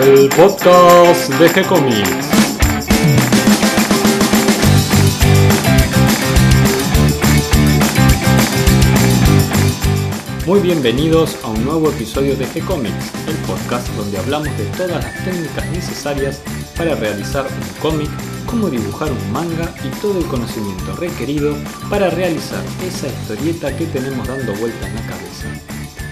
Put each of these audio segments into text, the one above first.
el podcast de G-Comics. Muy bienvenidos a un nuevo episodio de G-Comics, el podcast donde hablamos de todas las técnicas necesarias para realizar un cómic, cómo dibujar un manga y todo el conocimiento requerido para realizar esa historieta que tenemos dando vuelta en la cabeza.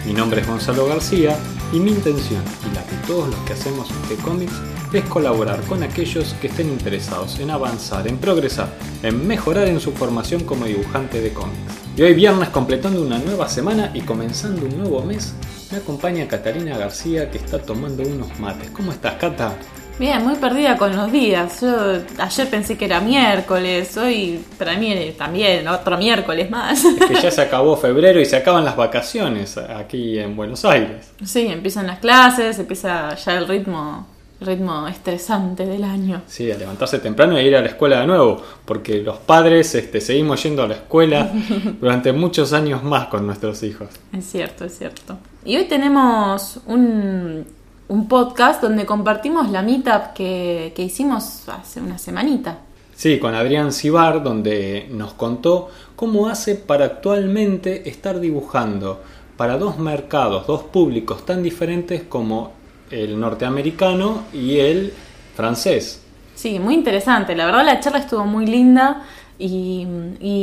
Mi nombre es Gonzalo García y mi intención y la de todos los que hacemos G-Comics es colaborar con aquellos que estén interesados en avanzar, en progresar, en mejorar en su formación como dibujante de cómics. Y hoy viernes completando una nueva semana y comenzando un nuevo mes, me acompaña Catalina García que está tomando unos mates. ¿Cómo estás, Cata? Bien, muy perdida con los días. Yo ayer pensé que era miércoles, hoy para mí también otro miércoles más. Es que ya se acabó febrero y se acaban las vacaciones aquí en Buenos Aires. Sí, empiezan las clases, empieza ya el ritmo ritmo estresante del año. Sí, a levantarse temprano e ir a la escuela de nuevo, porque los padres este, seguimos yendo a la escuela durante muchos años más con nuestros hijos. Es cierto, es cierto. Y hoy tenemos un, un podcast donde compartimos la meetup que, que hicimos hace una semanita. Sí, con Adrián Cibar, donde nos contó cómo hace para actualmente estar dibujando para dos mercados, dos públicos tan diferentes como el norteamericano y el francés. Sí, muy interesante. La verdad la charla estuvo muy linda y,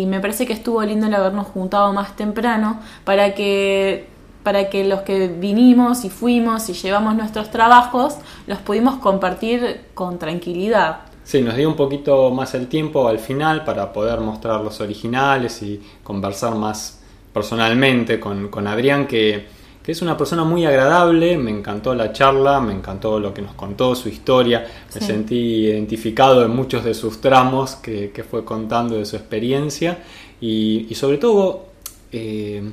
me parece que estuvo lindo el habernos juntado más temprano para que para que los que vinimos y fuimos y llevamos nuestros trabajos los pudimos compartir con tranquilidad. Sí, nos dio un poquito más el tiempo al final para poder mostrar los originales y conversar más personalmente con, con Adrián, que que es una persona muy agradable, me encantó la charla, me encantó lo que nos contó, su historia, me sentí identificado en muchos de sus tramos que, fue contando de su experiencia. Y, sobre todo eh,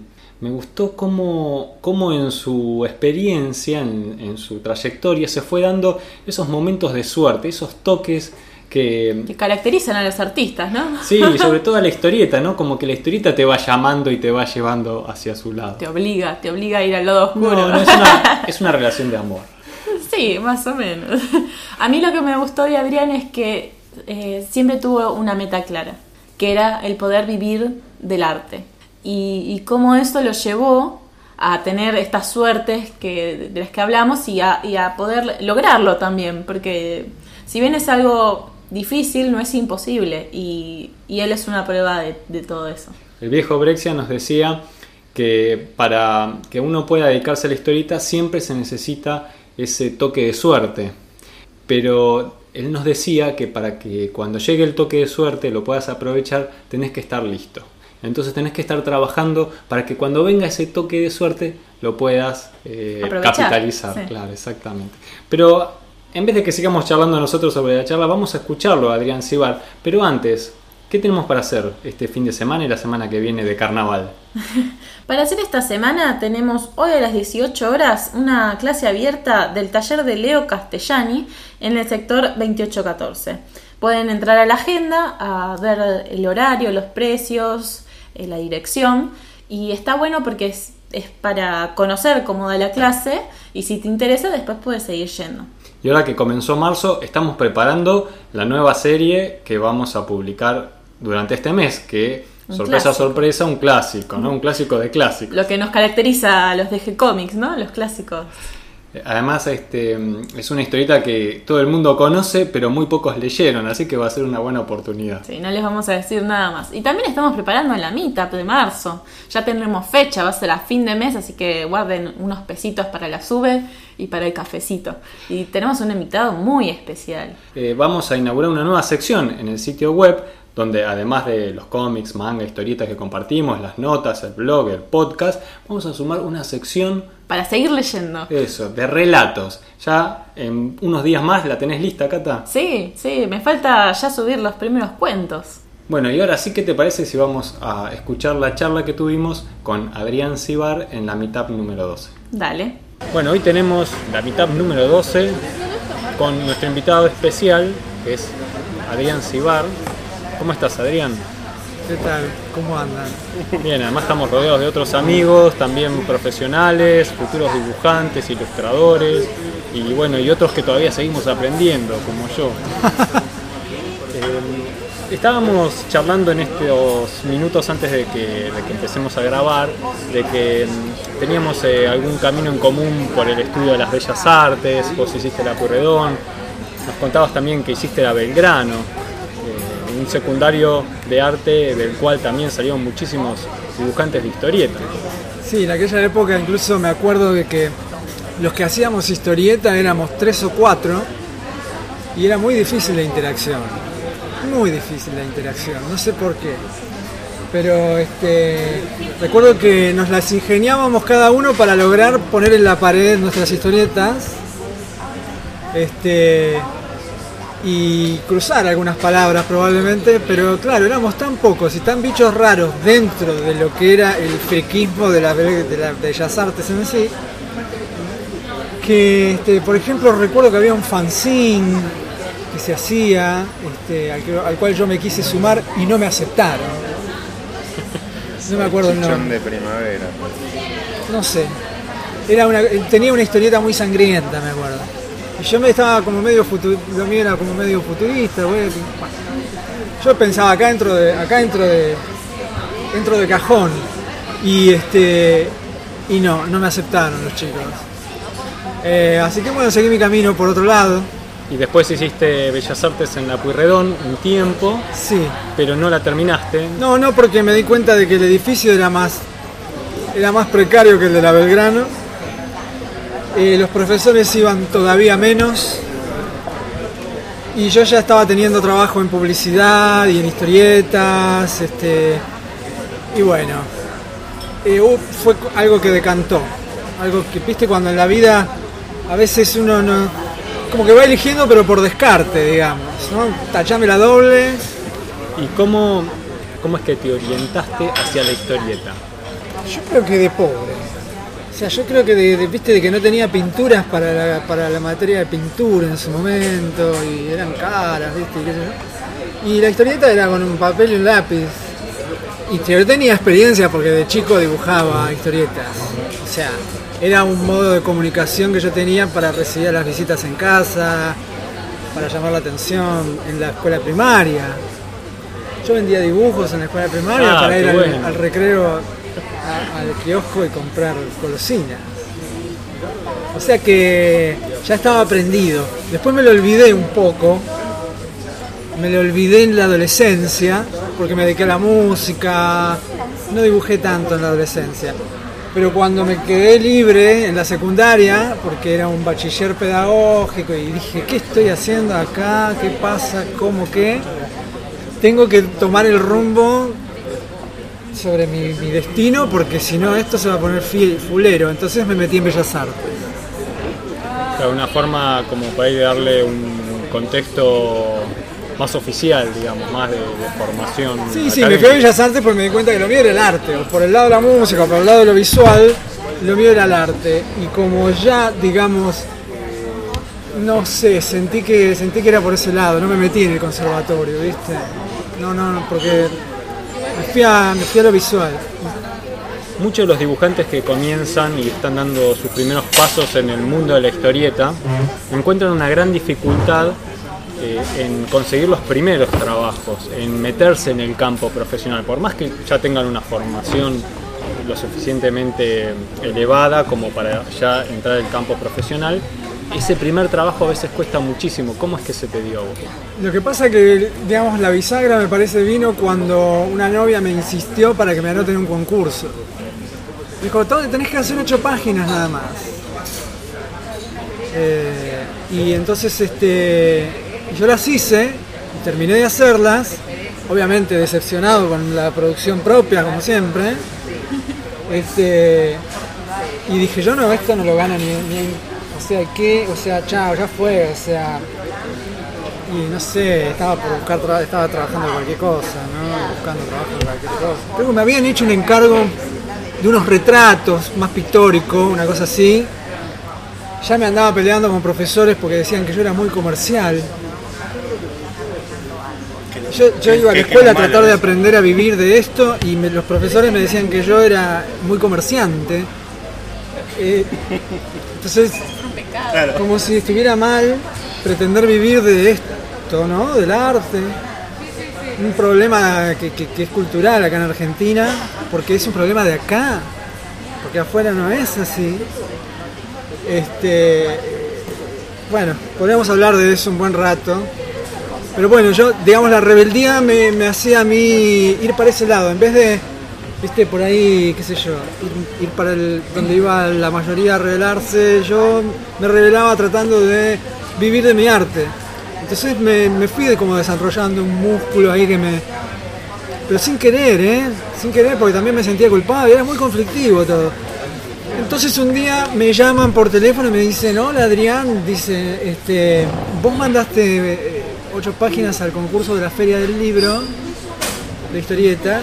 me gustó cómo, cómo, en su experiencia, en, en su trayectoria, se fue dando esos momentos de suerte, esos toques que, caracterizan a los artistas, ¿no? Sí, sobre todo a la historieta, ¿no? Como que la historieta te va llamando y te va llevando hacia su lado. Te obliga, te obliga a ir al lado oscuro. No, no es, una, es una relación de amor. Sí, más o menos. A mí lo que me gustó de Adrián es que eh, siempre tuvo una meta clara, que era el poder vivir del arte. Y, cómo eso lo llevó a tener estas suertes que, de las que hablamos y a, poder lograrlo también, porque si bien es algo difícil, no es imposible. Y, él es una prueba de, todo eso. El viejo Brexia nos decía que para que uno pueda dedicarse a la historieta siempre se necesita ese toque de suerte. Pero él nos decía que para que cuando llegue el toque de suerte lo puedas aprovechar, tenés que estar listo. Entonces tenés que estar trabajando para que cuando venga ese toque de suerte lo puedas eh, capitalizar. Claro, exactamente. Pero en vez de que sigamos charlando nosotros sobre la charla, vamos a escucharlo a Adrián Cibar. Pero antes, ¿qué tenemos para hacer este fin de semana y la semana que viene de carnaval? para hacer esta semana tenemos hoy a las 18 horas una clase abierta del taller de Leo Castellani en el sector 2814. Pueden entrar a la agenda a ver el horario, los precios, eh, la dirección y está bueno porque es, es para conocer cómo da la clase y si te interesa después puedes seguir yendo. Y ahora que comenzó marzo, estamos preparando la nueva serie que vamos a publicar durante este mes, que sorpresa, sorpresa, un clásico, ¿no? Un clásico de clásicos. Lo que nos caracteriza a los de G-Comics, ¿no? Los clásicos. Además, este, es una historieta que todo el mundo conoce, pero muy pocos leyeron, así que va a ser una buena oportunidad. Sí, no les vamos a decir nada más. Y también estamos preparando la mitad de marzo. Ya tendremos fecha, va a ser a fin de mes, así que guarden unos pesitos para la sube y para el cafecito. Y tenemos un invitado muy especial. Eh, vamos a inaugurar una nueva sección en el sitio web donde además de los cómics, manga, historietas que compartimos, las notas, el blog, el podcast, vamos a sumar una sección para seguir leyendo. Eso, de relatos. Ya en unos días más la tenés lista, Cata. Sí, sí, me falta ya subir los primeros cuentos. Bueno, y ahora sí, ¿qué te parece si vamos a escuchar la charla que tuvimos con Adrián Cibar en la mitad número 12? Dale. Bueno, hoy tenemos la mitad número 12 con nuestro invitado especial, que es Adrián Cibar. ¿Cómo estás, Adrián? ¿Qué tal? ¿Cómo andan? Bien, además estamos rodeados de otros amigos, también profesionales, futuros dibujantes, ilustradores. y bueno, y otros que todavía seguimos aprendiendo, como yo. Eh, estábamos charlando en estos minutos antes de que, de que empecemos a grabar, de que mm, teníamos eh, algún camino en común por el estudio de las bellas artes, vos hiciste la Purredón, nos contabas también que hiciste la Belgrano, un secundario de arte del cual también salieron muchísimos dibujantes de historieta. Sí, en aquella época incluso me acuerdo de que los que hacíamos historieta éramos tres o cuatro y era muy difícil la interacción. Muy difícil la interacción, no sé por qué. Pero este, recuerdo que nos las ingeniábamos cada uno para lograr poner en la pared nuestras historietas este, y cruzar algunas palabras probablemente, pero claro, éramos tan pocos y tan bichos raros dentro de lo que era el friquismo de, la, de las bellas artes en sí, que este, por ejemplo recuerdo que había un fanzine que se hacía, este, al, que- al cual yo me quise sumar y no me aceptaron. No me acuerdo el nombre. de primavera. No sé. Era una, tenía una historieta muy sangrienta, me acuerdo. Y yo me estaba como medio futu- lo mío era como medio futurista, güey. Bueno, Yo pensaba acá dentro de, acá dentro de, dentro de cajón. Y este, y no, no me aceptaron los chicos. Eh, así que bueno, seguí mi camino por otro lado. Y después hiciste Bellas Artes en la Pueyrredón un tiempo, Sí. pero no la terminaste. No, no, porque me di cuenta de que el edificio era más, era más precario que el de la Belgrano. Eh, los profesores iban todavía menos. Y yo ya estaba teniendo trabajo en publicidad y en historietas. Este, y bueno, eh, fue algo que decantó. Algo que, viste, cuando en la vida a veces uno no. como que va eligiendo, pero por descarte, digamos. ¿no? Tachame la doble. ¿Y cómo, cómo es que te orientaste hacia la historieta? Yo creo que de pobre. Sea, yo creo que de, de- viste de que no tenía pinturas para la, para la materia de pintura en su momento y eran caras, viste, y qué sé yo. Y la historieta era con un papel y un lápiz. Y yo tenía experiencia porque de chico dibujaba historietas. O sea, era un modo de comunicación que yo tenía para recibir a las visitas en casa, para llamar la atención en la escuela primaria. Yo vendía dibujos en la escuela primaria Ah, para ir al recreo, a- al kiosco y comprar golosinas. O sea que ya estaba aprendido. Después me lo olvidé un poco. Me lo olvidé en la adolescencia, porque me dediqué a la música. No dibujé tanto en la adolescencia. Pero cuando me quedé libre en la secundaria, porque era un bachiller pedagógico, y dije, ¿qué estoy haciendo acá? ¿Qué pasa? ¿Cómo qué? Tengo que tomar el rumbo sobre mi, mi destino, porque si no esto se va a poner fulero. Entonces me metí en Bellas Artes. Alguna forma como para ir darle un contexto más oficial, digamos, más de, de formación. Sí, sí, me fui a Bellas Artes porque me di cuenta que lo mío era el arte, o por el lado de la música, o por el lado de lo visual, lo mío era el arte. Y como ya, digamos, no sé, sentí que sentí que era por ese lado, no me metí en el conservatorio, ¿viste? No, no, no, porque visual. Muchos de los dibujantes que comienzan y están dando sus primeros pasos en el mundo de la historieta encuentran una gran dificultad eh, en conseguir los primeros trabajos, en meterse en el campo profesional, por más que ya tengan una formación lo suficientemente elevada como para ya entrar al campo profesional, ese primer trabajo a veces cuesta muchísimo. ¿Cómo es que se te dio a vos? Lo que pasa que, digamos, la bisagra me parece vino cuando una novia me insistió para que me anote en un concurso. Dijo, "Todo- tenés que hacer ocho páginas nada más. Eh, y entonces este, yo las hice, y terminé de hacerlas, obviamente decepcionado con la producción propia, como siempre. Este, y dije, yo no, esto no lo gana ni, ni sea, ¿qué? O sea, chao, ya fue, o sea, y no sé, estaba por buscar tra- estaba trabajando en cualquier cosa, ¿no? Buscando trabajo en cualquier cosa. Creo que me habían hecho un encargo de unos retratos más pictóricos, una cosa así. Ya me andaba peleando con profesores porque decían que yo era muy comercial. Yo, yo iba a la ¿Qué- qué escuela a tratar de aprender a vivir de esto y me- los profesores me decían que yo era muy comerciante. Eh, entonces como si estuviera mal pretender vivir de esto, ¿no? Del arte. Un problema que, que- que es cultural acá en Argentina, porque es un problema de acá, porque afuera no es así. Este, bueno, podríamos hablar de eso un buen rato. Pero bueno, yo, digamos, la rebeldía me, me hacía a mí ir para ese lado, en vez de, viste, por ahí, qué sé yo, ir, para el, donde iba la mayoría a rebelarse, yo me rebelaba tratando de vivir de mi arte. Entonces me, me fui de como desarrollando un músculo ahí que me... Pero sin querer, ¿eh? Sin querer, porque también me sentía culpable, era muy conflictivo todo. Entonces un día me llaman por teléfono y me dicen, hola Adrián, dice, este, vos mandaste eh, ocho páginas al concurso de la Feria del Libro, de historieta,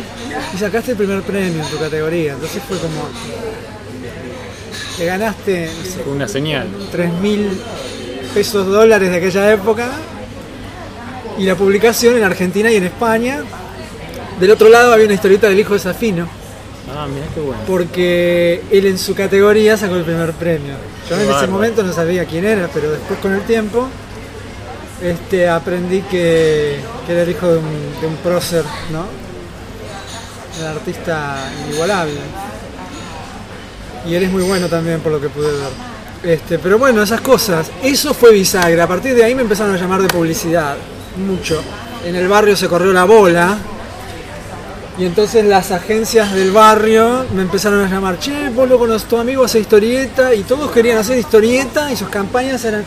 y sacaste el primer premio en tu categoría. Entonces fue como, te ganaste, no sé, una señal. 3 mil pesos dólares de aquella época y la publicación en Argentina y en España. Del otro lado había una historieta del hijo de Safino, Ah, mira qué bueno. porque él en su categoría sacó el primer premio. Yo en ese momento no sabía quién era, pero después con el tiempo este, aprendí que, que era el hijo de un, prócer, ¿no? Un artista inigualable. Y él es muy bueno también por lo que pude ver. Este, pero bueno, esas cosas. Eso fue bisagra. A partir de ahí me empezaron a llamar de publicidad. Mucho. En el barrio se corrió la bola. Y entonces las agencias del barrio me empezaron a llamar, che, vos lo conoces, tu amigo hace historieta, y todos querían hacer historieta y sus campañas eran.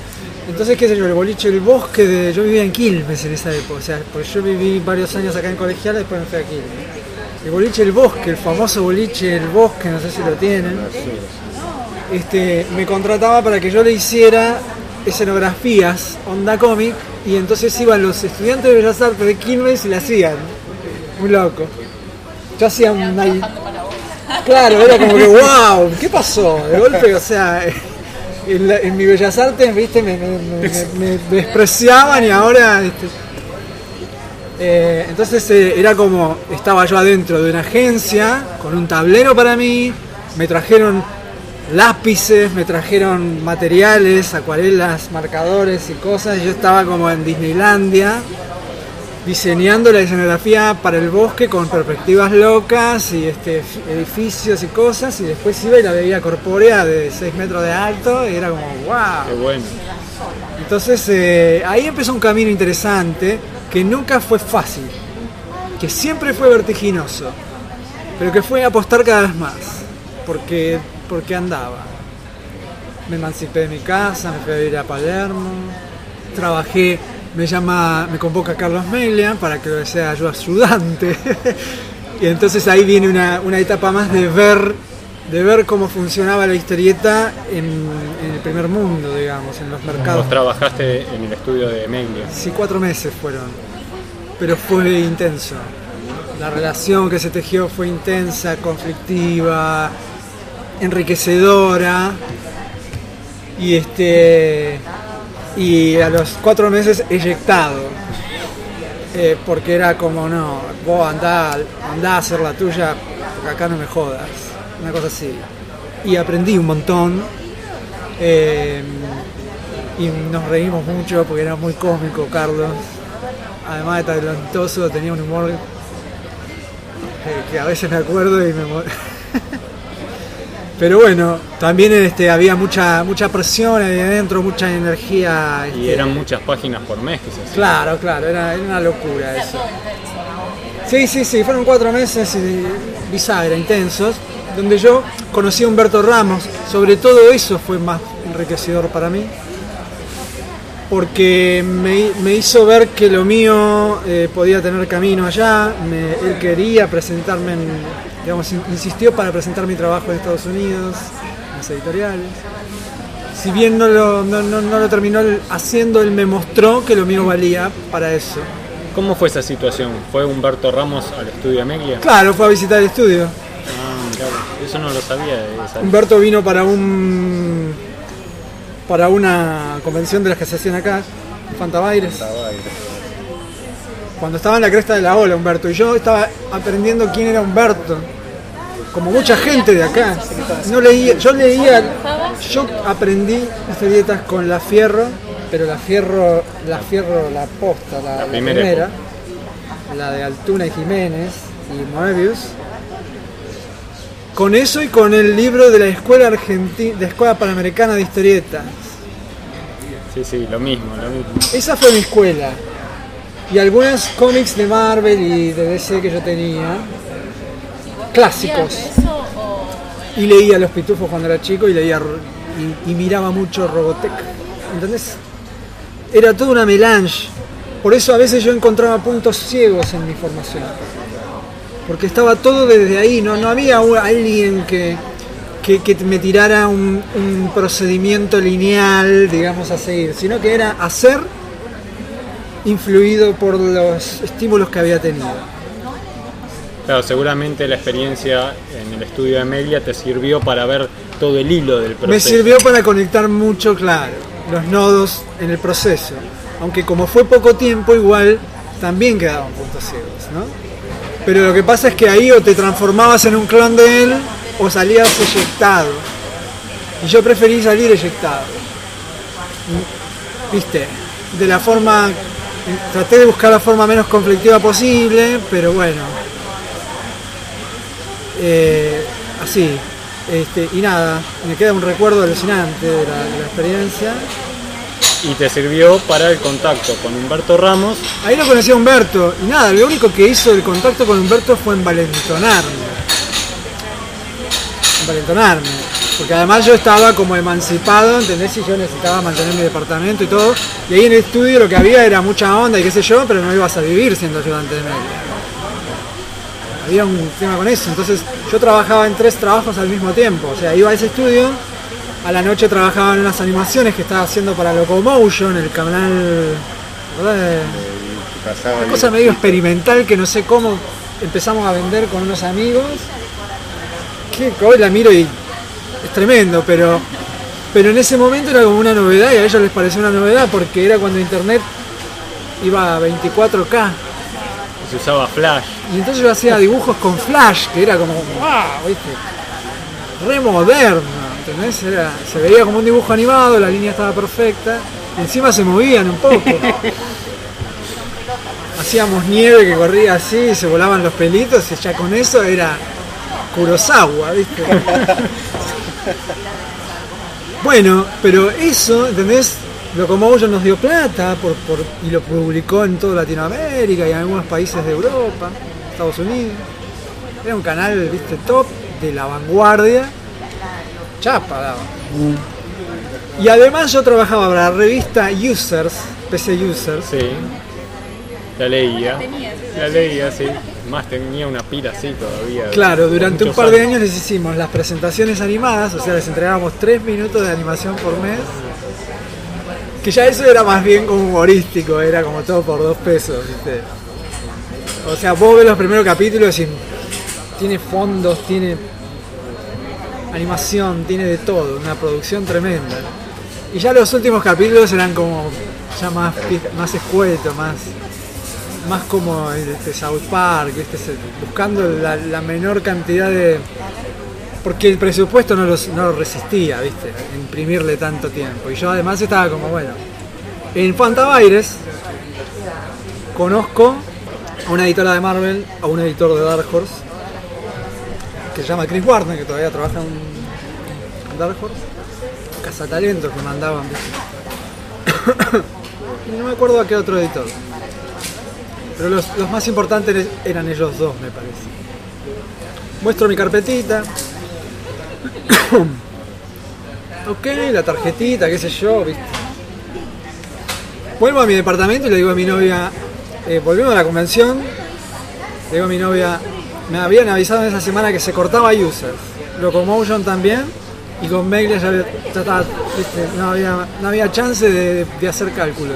Entonces, qué sé yo, el boliche El Bosque de. Yo vivía en Quilmes en esa época, o sea, porque yo viví varios años acá en colegial, después me fui a Quilmes. El boliche El Bosque, el famoso boliche El Bosque, no sé si lo tienen. Este, me contrataba para que yo le hiciera escenografías, onda cómic, y entonces iban los estudiantes de Bellas Artes de Quilmes y la hacían. Muy loco. Yo hacía un... Claro, era como que, wow, ¿qué pasó? De golpe, o sea, en, la- en mi Bellas Artes, viste, me, despreciaban y ahora... eh, entonces eh, era como, estaba yo adentro de una agencia, con un tablero para mí, me trajeron lápices, me trajeron materiales, acuarelas, marcadores y cosas, y yo estaba como en Disneylandia, diseñando la escenografía para el bosque con perspectivas locas y este, edificios y cosas, y después iba y la veía corpórea de 6 metros de alto, y era como, wow. Qué bueno. Entonces eh, ahí empezó un camino interesante que nunca fue fácil, que siempre fue vertiginoso, pero que fue apostar cada vez más, porque, porque andaba. Me emancipé de mi casa, me fui a vivir a Palermo, trabajé, me llama, me convoca Carlos Melia para que sea yo ayudante. y entonces ahí viene una, una etapa más de ver de ver cómo funcionaba la historieta en, en el primer mundo, digamos, en los mercados. Vos trabajaste en el estudio de Meglia. Sí, cuatro meses fueron, pero fue intenso. La relación que se tejió fue intensa, conflictiva, enriquecedora. Y este y a los cuatro meses eyectado. Eh, porque era como no, vos andá, andá a hacer la tuya, porque acá no me jodas. Una cosa así. Y aprendí un montón. eh, y nos reímos mucho porque era muy cómico Carlos. Además de talentoso, tenía un humor eh, que a veces me acuerdo y me Pero bueno, también este, había mucha mucha presión ahí adentro, mucha energía. Y este, eran muchas páginas por mes que se hacían. Claro, claro, era, era una locura eso. Sí, sí, sí, fueron cuatro meses bisagra, intensos, donde yo conocí a Humberto Ramos. Sobre todo eso fue más enriquecedor para mí, porque me, me hizo ver que lo mío eh, podía tener camino allá. me- él quería presentarme, en, digamos, in- insistió para presentar mi trabajo en Estados Unidos, en las editoriales. Si bien no lo, no, no- no lo terminó haciendo, él me mostró que lo mío valía para eso. ¿Cómo fue esa situación? ¿Fue Humberto Ramos al estudio de Meglia? Claro, fue a visitar el estudio. Ah, eso no lo sabía de esa. Humberto vino para un para una convención de las que se hacían acá, Fantabaires. Cuando estaba en la cresta de la ola Humberto y yo estaba aprendiendo quién era Humberto. como mucha gente de acá, no leía, yo leía, yo aprendí historietas con la Fierro, pero la Fierro, la Fierro, la posta, la, la primera primera, la de Altuna y Jiménez y Moebius. Con eso y con el libro de la Escuela Argentina, de Escuela Panamericana de Historietas. Sí, sí, lo mismo, lo mismo. Esa fue mi escuela. Y algunos cómics de Marvel y de DC que yo tenía, clásicos. ¿Eso o Y leía Los Pitufos cuando era chico y leía y, y miraba mucho Robotech. ¿Entendés? Era toda una melange. Por eso a veces yo encontraba puntos ciegos en mi formación. Porque estaba todo desde ahí, no, no había alguien que, que, que me tirara un, un procedimiento lineal, digamos, a seguir, sino que era hacer influido por los estímulos que había tenido. Claro, seguramente la experiencia en el estudio de Amelia te sirvió para ver todo el hilo del proceso. Me sirvió para conectar mucho, claro, los nodos en el proceso. Aunque como fue poco tiempo, igual también quedaban puntos ciegos, ¿no? Pero lo que pasa es que ahí o te transformabas en un clon de él o salías eyectado. Y yo preferí salir eyectado. ¿Viste? De la forma... Traté de buscar la forma menos conflictiva posible, pero bueno. Eh, así. Este, y nada, me queda un recuerdo alucinante de la, de la experiencia. Y te sirvió para el contacto con Humberto Ramos. Ahí lo conocí a Humberto y nada, lo único que hizo el contacto con Humberto fue envalentonarme. Envalentonarme. Porque además yo estaba como emancipado, ¿entendés? Y yo necesitaba mantener mi departamento y todo. Y ahí en el estudio lo que había era mucha onda y qué sé yo, pero no ibas a vivir siendo ayudante de media. Había un tema con eso. Entonces yo trabajaba en tres trabajos al mismo tiempo. O sea, iba a ese estudio, a la noche trabajaba en unas animaciones que estaba haciendo para Locomotion, el canal... ¿verdad? Una cosa medio experimental que no sé cómo empezamos a vender con unos amigos. Que hoy la miro y es tremendo, pero, pero en ese momento era como una novedad y a ellos les pareció una novedad porque era cuando internet iba a 24K. Se usaba Flash. Y entonces yo hacía dibujos con flash, que era como, wow, ¿viste? Re moderno, ¿entendés? Era- se veía como un dibujo animado, la línea estaba perfecta, y encima se movían un poco. Hacíamos nieve que corría así, se volaban los pelitos, y ya con eso era Kurosawa, ¿viste? Bueno, pero eso, ¿entendés? Locomotion nos dio plata por, por- y lo publicó en toda Latinoamérica y en algunos países de Europa, Estados Unidos. Era un canal, viste, top de la vanguardia. Chapa daba. Y además yo trabajaba para la revista Users, PC Users, Sí. La leía. La leía, sí. Más tenía una pila así todavía. Claro, durante un par de años les hicimos las presentaciones animadas, o sea, les entregábamos tres minutos de animación por mes. Que ya eso era más bien como humorístico, era como todo por dos pesos, ¿viste? O sea, vos ves los primeros capítulos y tiene fondos, tiene animación, tiene de todo, una producción tremenda. Y ya los últimos capítulos eran como ya más, más escueto, más, más como este South Park. Se- buscando la, menor cantidad de... Porque el presupuesto no, los- no lo resistía, ¿viste? Imprimirle tanto tiempo. Y yo además estaba como, bueno, en Fantabaires conozco a una editora de Marvel, a un editor de Dark Horse, que se llama Chris Warner, que todavía trabaja en Dark Horse. Cazatalentos que mandaban, ¿viste? y no me acuerdo a qué otro editor. Pero los, más importantes eran ellos dos, me parece. Muestro mi carpetita. ok, la tarjetita, qué sé yo, ¿viste? Vuelvo a mi departamento y le digo a mi novia, eh, volvimos a la convención, le digo a mi novia, me habían avisado en esa semana que se cortaba users, Locomotion también, y con Mail ya, ya estaba, ¿viste? No, había, no había chance de, de hacer cálculo.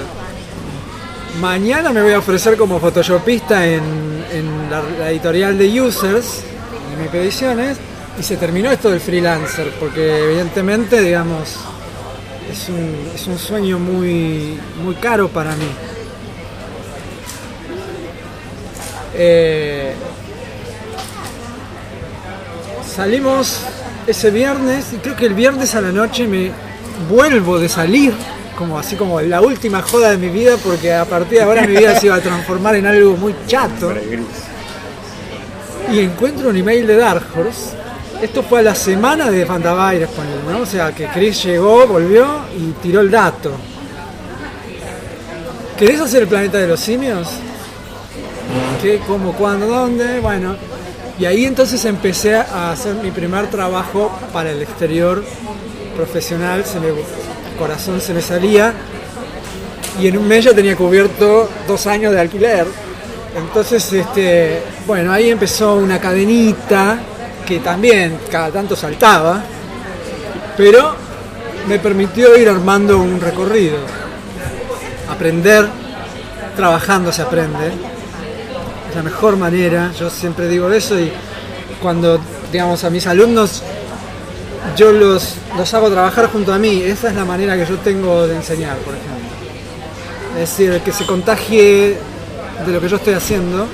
Mañana me voy a ofrecer como photoshopista en, la, editorial de Users, en MP Ediciones, y se terminó esto del freelancer, porque evidentemente, digamos, es un, es un sueño muy, muy caro para mí. Eh, salimos ese viernes y creo que el viernes a la noche me vuelvo de salir, como así como la última joda de mi vida, porque a partir de ahora mi vida se iba a transformar en algo muy chato. Y encuentro un email de Dark Horse. Esto fue a la semana de Fantavirus, ¿no? O sea, que Chris llegó, volvió y tiró el dato. ¿Querés hacer el planeta de los simios? ¿Qué? ¿Cómo? ¿Cuándo? ¿Dónde? Bueno, y ahí entonces empecé a hacer mi primer trabajo para el exterior profesional, el corazón se me salía y en un mes ya tenía cubierto dos años de alquiler. Entonces, este, bueno, ahí empezó una cadenita que también cada tanto saltaba, pero me permitió ir armando un recorrido. Aprender, trabajando se aprende. Es la mejor manera, yo siempre digo eso y cuando, digamos, a mis alumnos yo los, los hago trabajar junto a mí, esa es la manera que yo tengo de enseñar, por ejemplo. Es decir, que se contagie de lo que yo estoy haciendo,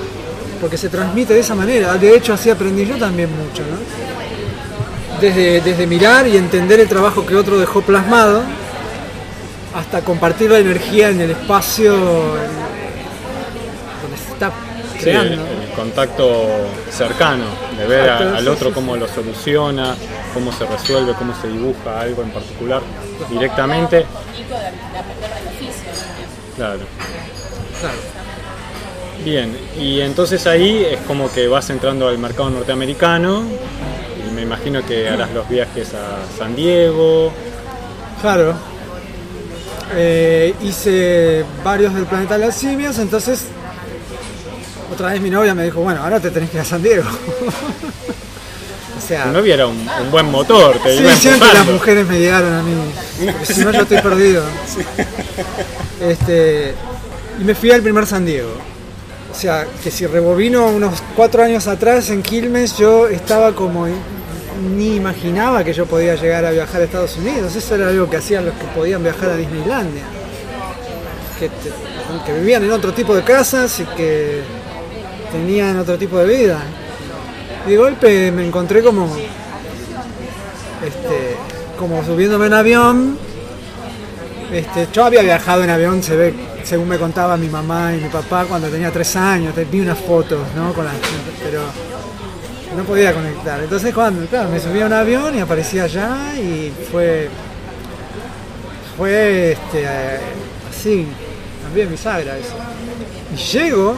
porque se transmite de esa manera. De hecho, así aprendí yo también mucho, ¿no? Desde, desde mirar y entender el trabajo que otro dejó plasmado, hasta compartir la energía en el espacio donde se está Sí, creando. el, el contacto cercano, de ver a- Exacto, al otro cómo lo soluciona, cómo se resuelve, cómo se dibuja algo en particular directamente. Claro. Claro. Bien, y entonces ahí es como que vas entrando al mercado norteamericano y me imagino que harás los viajes a San Diego. Claro. Eh, hice varios del planeta de las simios, entonces otra vez mi novia me dijo, bueno, ahora te tenés que ir a San Diego. o sea, Tu novia era un, un buen motor, te sí, siempre las mujeres me llegaron a mí, porque si no yo estoy perdido. Este, y me fui al primer San Diego. O sea, que si rebobino unos cuatro años atrás en Quilmes, yo estaba como ni imaginaba que yo podía llegar a viajar a Estados Unidos. Eso era algo que hacían los que podían viajar a Disneylandia. Que, te- que vivían en otro tipo de casas y que tenían otro tipo de vida. Y de golpe me encontré como, este, como subiéndome en avión. Este, yo había viajado en avión, se ve, según me contaba mi mamá y mi papá cuando tenía tres años, vi unas fotos, ¿no? Con las, pero no podía conectar. Entonces cuando, claro, me subí a un avión y aparecía allá y fue, fue, este, eh, así, también bisagra eso. Y llego,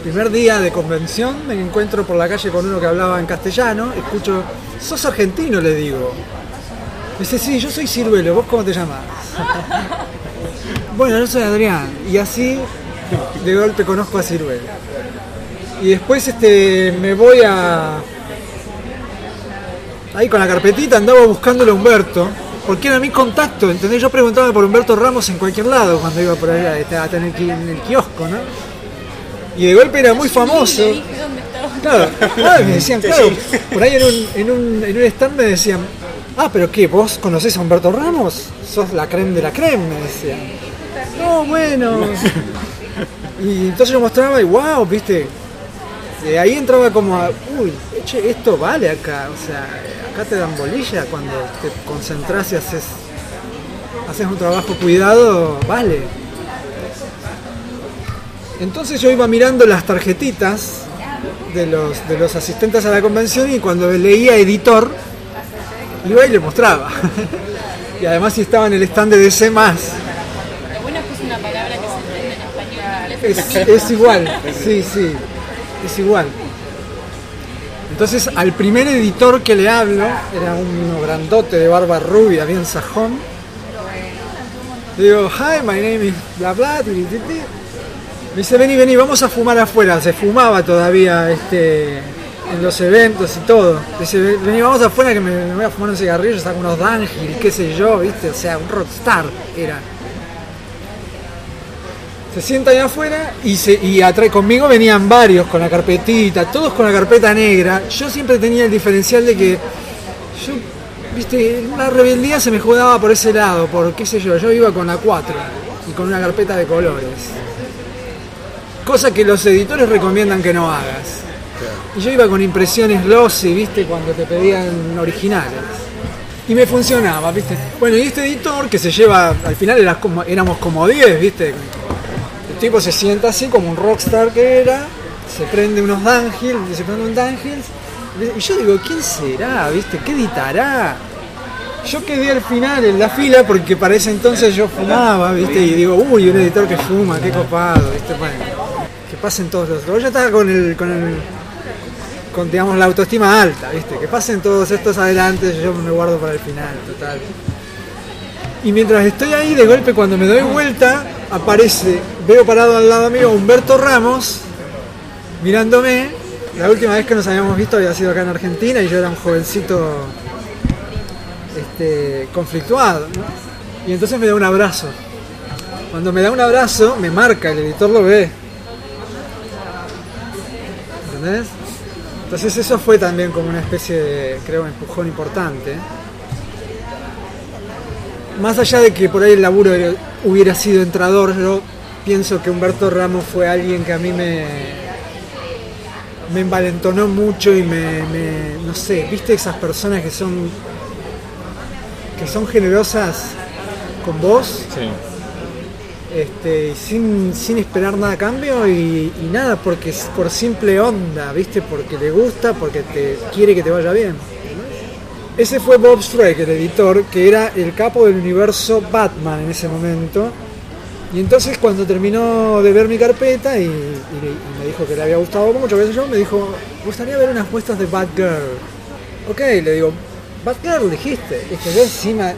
primer día de convención, me encuentro por la calle con uno que hablaba en castellano, escucho, sos argentino, le digo. Me dice, sí, yo soy Ciruelo, ¿vos cómo te llamas? bueno, yo soy Adrián. Y así, de golpe conozco a Ciruelo. Y después este, me voy a... Ahí con la carpetita andaba buscándole a Humberto, porque era mi contacto, ¿entendés? Yo preguntaba por Humberto Ramos en cualquier lado cuando iba por allá, este, a tener en el kiosco, ¿no? Y de golpe era muy famoso. Claro, claro, me decían, claro, por ahí en un, en, un, en un stand me decían, ah, pero ¿qué? ¿Vos conocés a Humberto Ramos? Sos la creme de la creme, me decían. No, bueno. Y entonces yo mostraba y wow, viste. De ahí entraba como a, uy, che, esto vale acá. O sea, acá te dan bolilla cuando te concentras y haces, haces un trabajo cuidado, vale. Entonces yo iba mirando las tarjetitas de los, de los asistentes a la convención y cuando leía editor, iba y le mostraba. y además si estaba en el stand de DC más. Es que es una palabra que se entiende en español. Es, es igual, sí, sí, es igual. Entonces al primer editor que le hablo, era uno grandote de barba rubia, bien sajón. Le digo, hi, my name is bla bla, ti, ti, ti". Me dice, vení, vení, vamos a fumar afuera. Se fumaba todavía este, en los eventos y todo. Dice, vení, vamos afuera que me, voy a fumar un cigarrillo, saco unos Dangil, qué sé yo, viste, o sea, un rockstar era. Se sienta ahí afuera y, se, y atrás conmigo venían varios con la carpetita, todos con la carpeta negra. Yo siempre tenía el diferencial de que yo, viste, una rebeldía se me jugaba por ese lado, por qué sé yo, yo iba con la 4 y con una carpeta de colores. Cosa que los editores recomiendan que no hagas. Y yo iba con impresiones glossy, viste, cuando te pedían originales. Y me funcionaba, viste. Bueno, y este editor que se lleva, al final era como, éramos como 10, viste. El tipo se sienta así como un rockstar que era, se prende unos Dangils, se prende un Dangils. Y yo digo, ¿quién será? ¿Viste? ¿Qué editará? Yo quedé al final en la fila porque para ese entonces yo fumaba, ¿viste? Y digo, uy, un editor que fuma, qué copado, ¿viste? Bueno, pasen todos los. Yo estaba con el, con el. con digamos la autoestima alta, ¿viste? Que pasen todos estos adelante, yo me guardo para el final, total. Y mientras estoy ahí, de golpe cuando me doy vuelta, aparece, veo parado al lado mío Humberto Ramos, mirándome. La última vez que nos habíamos visto había sido acá en Argentina y yo era un jovencito este, conflictuado. ¿no? Y entonces me da un abrazo. Cuando me da un abrazo, me marca, el editor lo ve. ¿Entendés? Entonces eso fue también como una especie de, creo, empujón importante. Más allá de que por ahí el laburo era- hubiera sido entrador, yo pienso que Humberto Ramos fue alguien que a mí me, me envalentonó mucho y me, me- no sé, viste esas personas que son que son generosas con vos Sí. Este, sin, sin esperar nada a cambio y, nada porque es por simple onda, viste, porque le gusta, porque te quiere que te vaya bien. Ese fue Bob Strike, el editor, que era el capo del universo Batman en ese momento. Y entonces cuando terminó de ver mi carpeta y, me dijo que le había gustado mucho, sé yo, me dijo, "Me gustaría ver unas muestras de Batgirl. Ok, le digo, Batgirl dijiste. Es que yo encima,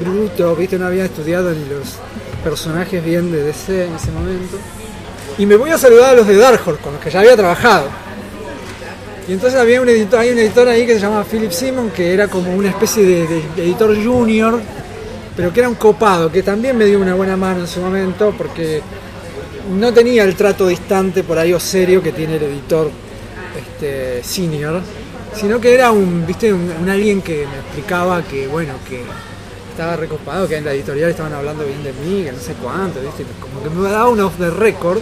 bruto, viste, no había estudiado ni los personajes bien de DC en ese momento. Y me voy a saludar a los de Dark con los que ya había trabajado. Y entonces había un editor, hay un editor ahí que se llama Philip Simon, que era como una especie de, de editor junior, pero que era un copado, que también me dio una buena mano en su momento, porque no tenía el trato distante por ahí o serio que tiene el editor este, senior, sino que era un, viste, un, un alguien que me explicaba que, bueno, que estaba recopado, que en la editorial estaban hablando bien de mí, que no sé cuánto, viste, como que me daba un off the record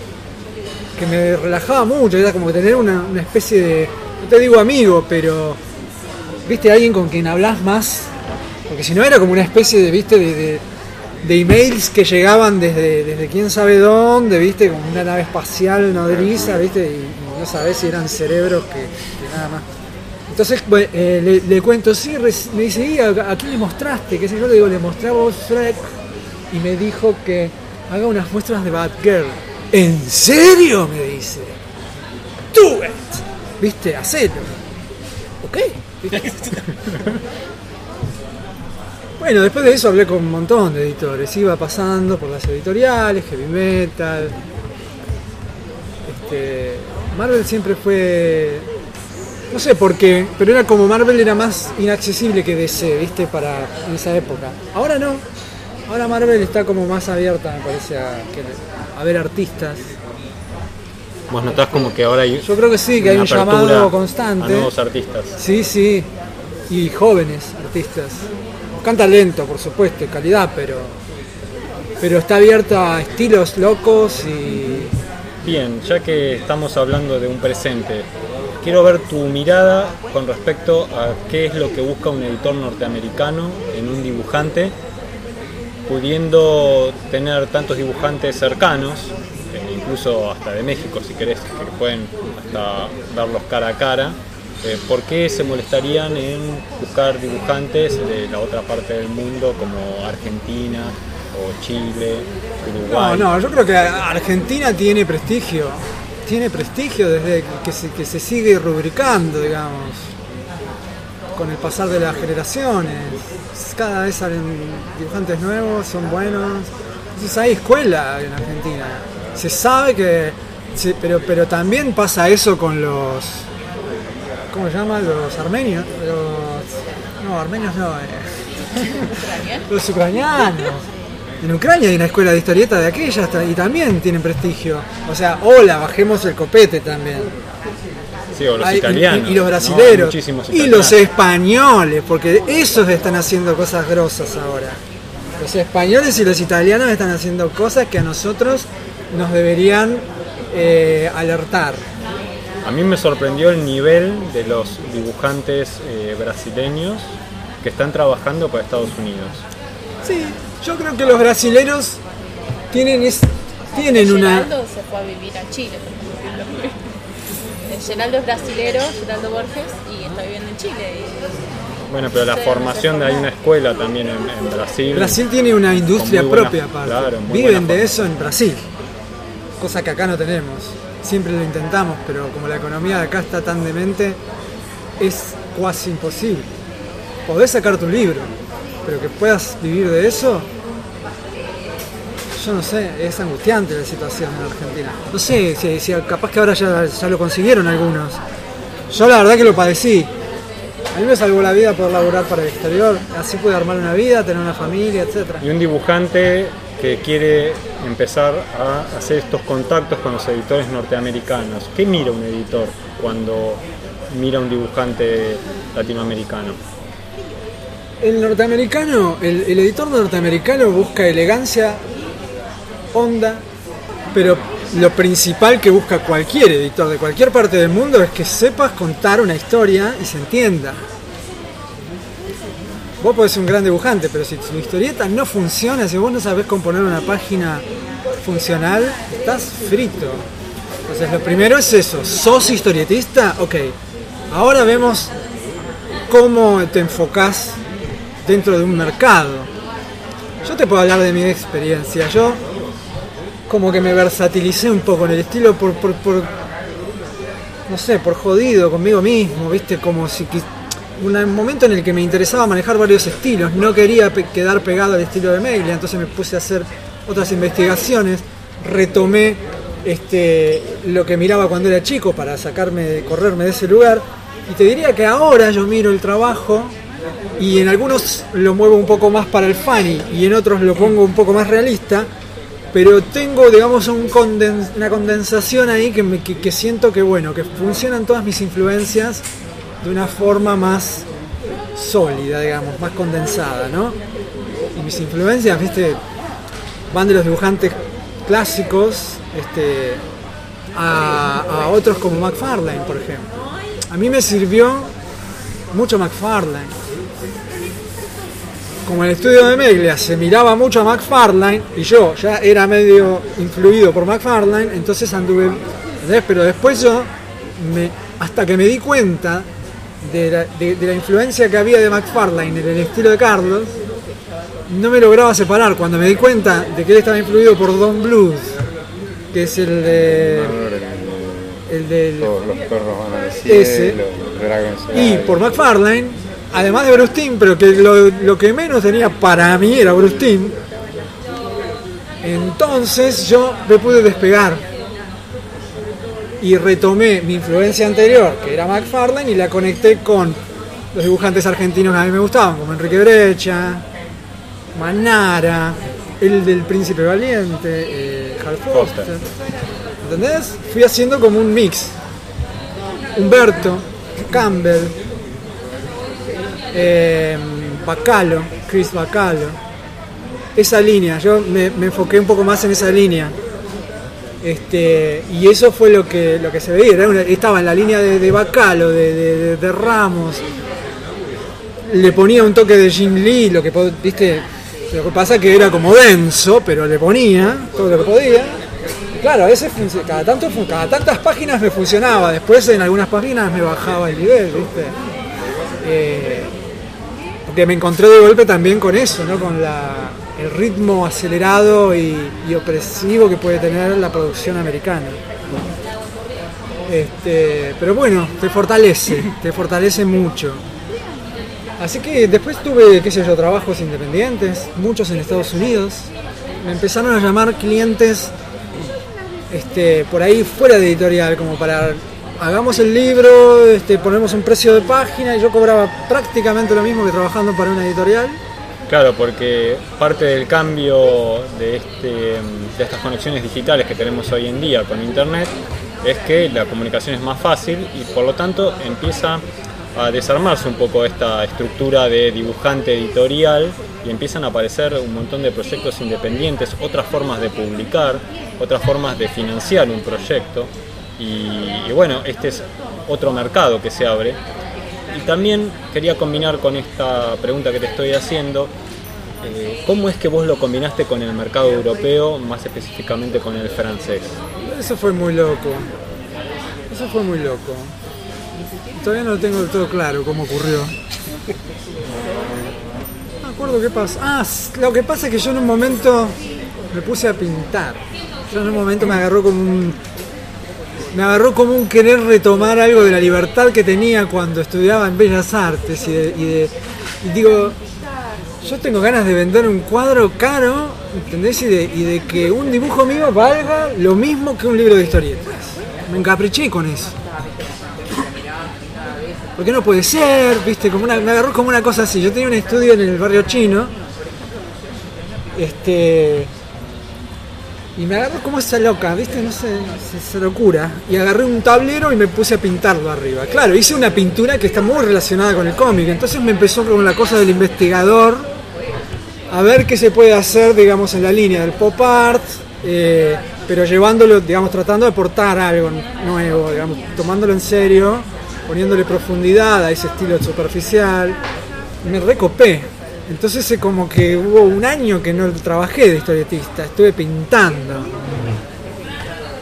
que me relajaba mucho, era como tener una, una especie de, no te digo amigo, pero, viste, alguien con quien hablas más, porque si no era como una especie de, viste, de, de, emails que llegaban desde, desde quién sabe dónde, viste, como una nave espacial nodriza, viste, y, no sabes si eran cerebros que, que nada más. Entonces eh, le, cuento, sí, me dice, ¿y a, a quién le mostraste? ¿Qué sé yo? Le digo, le mostré a Shrek y me dijo que haga unas muestras de Batgirl. ¿En serio? Me dice. Do it. ¿Viste? Hacelo. ¿Ok? Bueno, después de eso hablé con un montón de editores. Iba pasando por las editoriales, heavy metal. Este, Marvel siempre fue no sé por qué, pero era como Marvel era más inaccesible que DC, ¿viste? Para en esa época. Ahora no. Ahora Marvel está como más abierta, me parece, a, a ver artistas. Vos notás como que ahora hay Yo creo que sí, que hay un llamado a constante. nuevos artistas. Sí, sí. Y jóvenes artistas. Buscan talento, por supuesto, y calidad, pero pero está abierta a estilos locos y Bien, ya que estamos hablando de un presente, quiero ver tu mirada con respecto a qué es lo que busca un editor norteamericano en un dibujante, pudiendo tener tantos dibujantes cercanos, eh, incluso hasta de México si querés, que pueden hasta verlos cara a cara. eh, ¿Por qué se molestarían en buscar dibujantes de la otra parte del mundo como Argentina o Chile, No, Uruguay? no, yo creo que Argentina tiene prestigio. Tiene prestigio desde que se, que se sigue rubricando, digamos, con el pasar de las generaciones. Cada vez salen dibujantes nuevos, son buenos. Entonces hay escuela en Argentina. Se sabe que... se- pero, pero también pasa eso con los... ¿Cómo se llama? Los armenios. Los, no, armenios no. eh. Los ucranianos. En Ucrania hay una escuela de historieta de aquellas y también tienen prestigio. O sea, hola, bajemos el copete también. Sí, o los Hay- italianos. y, los ¿no? brasileros. Muchísimos y los españoles, porque esos están haciendo cosas grosas ahora. Los españoles y los italianos están haciendo cosas que a nosotros nos deberían eh, alertar. A mí me sorprendió el nivel de los dibujantes eh, brasileños que están trabajando para Estados Unidos. Sí, yo creo que los brasileros tienen, es, tienen una... Geraldo se fue a vivir a Chile, por ejemplo. Eh, Geraldo es brasilero, Geraldo Borges, y está viviendo en Chile. y- Bueno, pero la Sí, formación de hay una escuela también en, en Brasil. Brasil tiene una industria propia aparte. claro, muy Viven de eso en Brasil, cosa que acá no tenemos. Siempre lo intentamos, pero como la economía de acá está tan demente, es casi imposible. Podés sacar tu libro, pero que puedas vivir de eso, yo no sé, es angustiante la situación en Argentina. No sé, si, si capaz que ahora ya, ya lo consiguieron algunos. Yo la verdad que lo padecí. A mí me salvó la vida poder laburar para el exterior, así pude armar una vida, tener una familia, etcétera. Y un dibujante que quiere empezar a hacer estos contactos con los editores norteamericanos. ¿Qué mira un editor cuando mira a un dibujante latinoamericano? El norteamericano, el, el editor norteamericano busca elegancia, onda, pero lo principal que busca cualquier editor de cualquier parte del mundo es que sepas contar una historia y se entienda. Vos podés ser un gran dibujante, pero si tu historieta no funciona, si vos no sabés componer una página funcional, estás frito. Entonces lo primero es eso, sos historietista, ok. Ahora vemos cómo te enfocás dentro de un mercado. Yo te puedo hablar de mi experiencia. Yo como que me versatilicé un poco en el estilo por, por, por no sé, por jodido conmigo mismo, viste, como si un momento en el que me interesaba manejar varios estilos, no quería quedar pegado al estilo de Meglia, entonces me puse a hacer otras investigaciones, retomé este, lo que miraba cuando era chico para sacarme, correrme de ese lugar, y te diría que ahora yo miro el trabajo y en algunos lo muevo un poco más para el funny y en otros lo pongo un poco más realista, pero tengo, digamos, un conden- una condensación ahí que, me- que- que siento que, bueno, que funcionan todas mis influencias de una forma más sólida, digamos, más condensada, ¿no? Y mis influencias, viste, van de los dibujantes clásicos este, a, a otros como McFarlane, por ejemplo. A mí me sirvió mucho McFarlane. Como el estudio de Meglia se miraba mucho a McFarlane y yo ya era medio influido por McFarlane, entonces anduve. ¿entendés? Pero después yo, me, hasta que me di cuenta de la, de- de la influencia que había de McFarlane en el estilo de Carlos, no me lograba separar. Cuando me di cuenta de que él estaba influido por Don Blues, que es el de. El del. Los perros van al Ese. cielo, Y por McFarlane, además de Bruce Timm, pero que lo, lo que menos tenía para mí era Bruce Timm, entonces yo me pude despegar y retomé mi influencia anterior, que era McFarlane, y la conecté con los dibujantes argentinos que a mí me gustaban, como Enrique Brecha, Manara, el del Príncipe Valiente, eh, Hal Foster. Foster. ¿Entendés? Fui haciendo como un mix. Humberto, Campbell, eh, Bacalo, Chris Bacalo. Esa línea, yo me, enfoqué un poco más en esa línea. Este, y eso fue lo que, lo que se veía. estaba en la línea de, de Bacalo, de, Ramos. Le ponía un toque de Jim Lee, lo que viste. Lo que pasa que era como denso, pero le ponía todo lo que podía. Claro, a veces cada, tanto, cada tantas páginas me funcionaba, después en algunas páginas me bajaba el nivel, ¿viste? Eh, me encontré de golpe también con eso, ¿no? Con el ritmo acelerado y, y opresivo que puede tener la producción americana. Este, pero bueno, te fortalece, te fortalece mucho. Así que después tuve, qué sé yo, trabajos independientes, muchos en Estados Unidos. Me empezaron a llamar clientes este, por ahí fuera de editorial, como para hagamos el libro, este, ponemos un precio de página y yo cobraba prácticamente lo mismo que trabajando para una editorial. Claro, porque parte del cambio de, este, de estas conexiones digitales que tenemos hoy en día con Internet es que la comunicación es más fácil y por lo tanto empieza a desarmarse un poco esta estructura de dibujante editorial y empiezan a aparecer un montón de proyectos independientes, otras formas de publicar, otras formas de financiar un proyecto. Y, bueno, este es otro mercado que se abre. Y también quería combinar con esta pregunta que te estoy haciendo, eh, ¿cómo es que vos lo combinaste con el mercado europeo, más específicamente con el francés? Eso fue muy loco. Eso fue muy loco. Todavía no lo tengo del todo claro cómo ocurrió. No me acuerdo qué pasa. Ah, lo que pasa es que yo en un momento me puse a pintar. Yo en un momento me agarró como un. Me agarró como un querer retomar algo de la libertad que tenía cuando estudiaba en Bellas Artes y, de- y digo, yo tengo ganas de vender un cuadro caro, ¿entendés? Y de, y de que un dibujo mío valga lo mismo que un libro de historietas. Me encapriché con eso. Porque no puede ser, viste, como una, me agarró como una cosa así. Yo tenía un estudio en el barrio chino. Este. Y me agarró como esa loca, viste, no sé, esa- locura. Y agarré un tablero y me puse a pintarlo arriba. Claro, hice una pintura que está muy relacionada con el cómic. Entonces me empezó con la cosa del investigador a ver qué se puede hacer, digamos, en la línea del pop art, eh, pero llevándolo, digamos, tratando de aportar algo nuevo, digamos, tomándolo en serio, poniéndole profundidad a ese estilo superficial. Me recopé. Entonces eh, como que hubo un año que no trabajé de historietista, estuve pintando.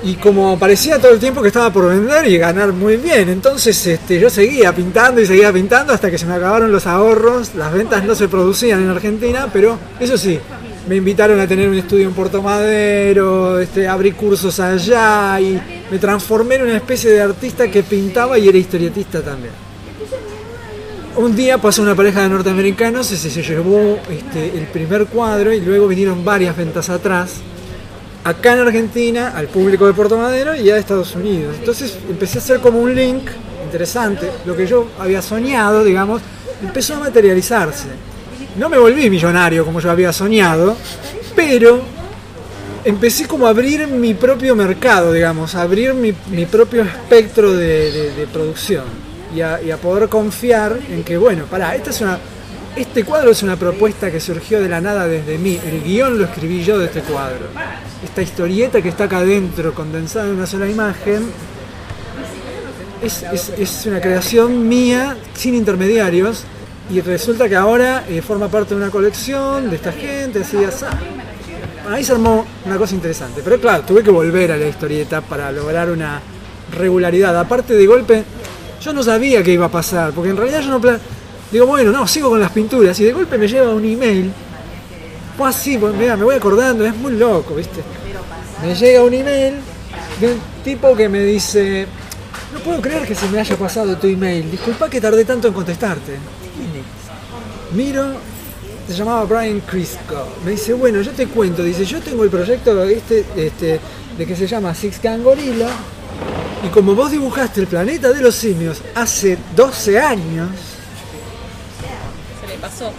Y como parecía todo el tiempo que estaba por vender y ganar muy bien, entonces este, yo seguía pintando y seguía pintando hasta que se me acabaron los ahorros, las ventas no se producían en Argentina, pero eso sí, me invitaron a tener un estudio en Puerto Madero, este, abrí cursos allá y me transformé en una especie de artista que pintaba y era historietista también. Un día pasó una pareja de norteamericanos y se, se llevó este, el primer cuadro y luego vinieron varias ventas atrás acá en Argentina, al público de Puerto Madero y a Estados Unidos. Entonces empecé a hacer como un link interesante. Lo que yo había soñado, digamos, empezó a materializarse. No me volví millonario como yo había soñado, pero empecé como a abrir mi propio mercado, digamos, a abrir mi, propio espectro de producción y a, poder confiar en que, bueno, pará, esta es una, este cuadro es una propuesta que surgió de la nada desde mí, el guion lo escribí yo de este cuadro. Esta historieta que está acá adentro, condensada en una sola imagen, es, es- es una creación mía, sin intermediarios, y resulta que ahora eh, forma parte de una colección de esta gente, así, así. Ahí se armó una cosa interesante. Pero claro, tuve que volver a la historieta para lograr una regularidad. Aparte de golpe, yo no sabía qué iba a pasar, porque en realidad yo no... pla- Digo, bueno, no, sigo con las pinturas. Y de golpe me lleva un email. Así, pues, mira, me voy acordando, es muy loco, ¿viste? Me llega un email de un tipo que me dice, no puedo creer que se me haya pasado tu email. Disculpa que tardé tanto en contestarte. Miro, se llamaba Brian Crisco. Me dice, bueno, yo te cuento. Dice, yo tengo el proyecto este, de que se llama Six Can Gorilla. Y como vos dibujaste el planeta de los simios hace 12 años, Se le pasó.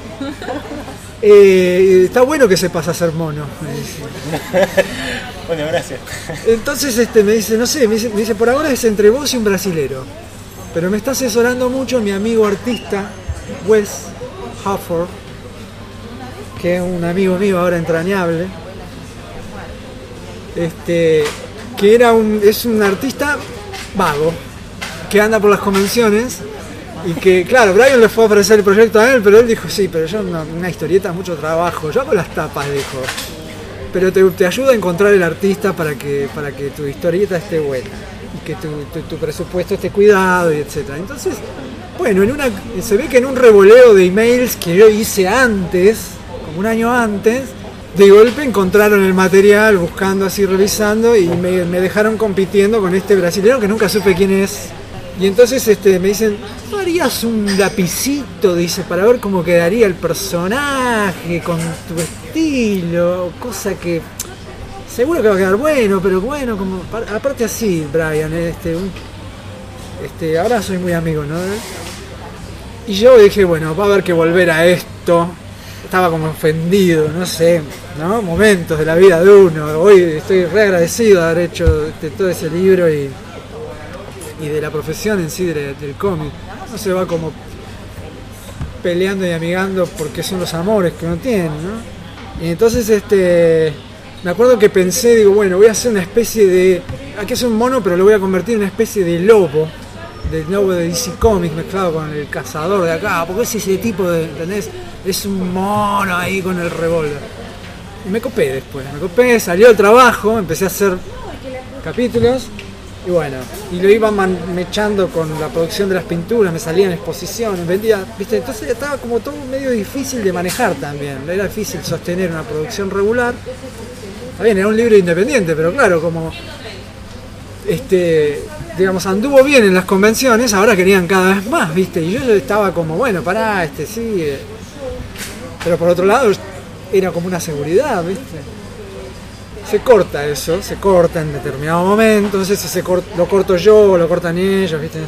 eh, está bueno que se pasa a ser mono. me dice. Bueno, gracias. Entonces este, me dice, no sé, me dice, me dice, por ahora es entre vos y un brasilero. Pero me está asesorando mucho mi amigo artista, Wes Hufford, que es un amigo mío ahora entrañable. Este, que era un, es un artista vago, que anda por las convenciones. Y que, claro, Brian le fue a ofrecer el proyecto a él, pero él dijo, sí, pero yo no, una historieta es mucho trabajo, yo hago las tapas, dijo pero te, ayuda a encontrar el artista para que, para que tu historieta esté buena y que tu, tu- presupuesto esté cuidado y etcétera. Entonces, bueno, en una, se ve que en un revoleo de emails que yo hice antes, como un año antes, de golpe encontraron el material buscando así, revisando y me, dejaron compitiendo con este brasileño que nunca supe quién es. Y entonces este, me dicen, ¿no harías un lapicito? Dice, para ver cómo quedaría el personaje con tu estilo, cosa que seguro que va a quedar bueno, pero bueno, como par- aparte así, Brian, este, este, ahora soy muy amigo, ¿no? Y yo dije, bueno, va a haber que volver a esto. Estaba como ofendido, no sé, ¿no? Momentos de la vida de uno. Hoy estoy re agradecido de haber hecho este, todo ese libro y, y de la profesión en sí de- del cómic. No se va como peleando y amigando porque son los amores que uno tiene, ¿no? Y entonces este me acuerdo que pensé, digo, bueno, voy a hacer una especie de. Aquí es un mono, pero lo voy a convertir en una especie de lobo. Del lobo de DC Comics mezclado con el cazador de acá. Porque es ese tipo de. ¿Entendés? Es un mono ahí con el revólver. Y me copé después. Me copé, salió el trabajo, empecé a hacer capítulos. Y bueno, y lo iba mechando con la producción de las pinturas, me salían exposiciones, vendía, ¿viste? Entonces estaba como todo medio difícil de manejar también. Era difícil sostener una producción regular. Está bien, era un libro independiente, pero claro, como este, digamos, anduvo bien en las convenciones, ahora querían cada vez más, ¿viste? Y yo estaba como, bueno, pará, este sí. eh. Pero por otro lado, era como una seguridad, ¿viste? Se corta eso, se corta en determinado momento, no sé si se lo corto yo o lo cortan ellos, ¿viste?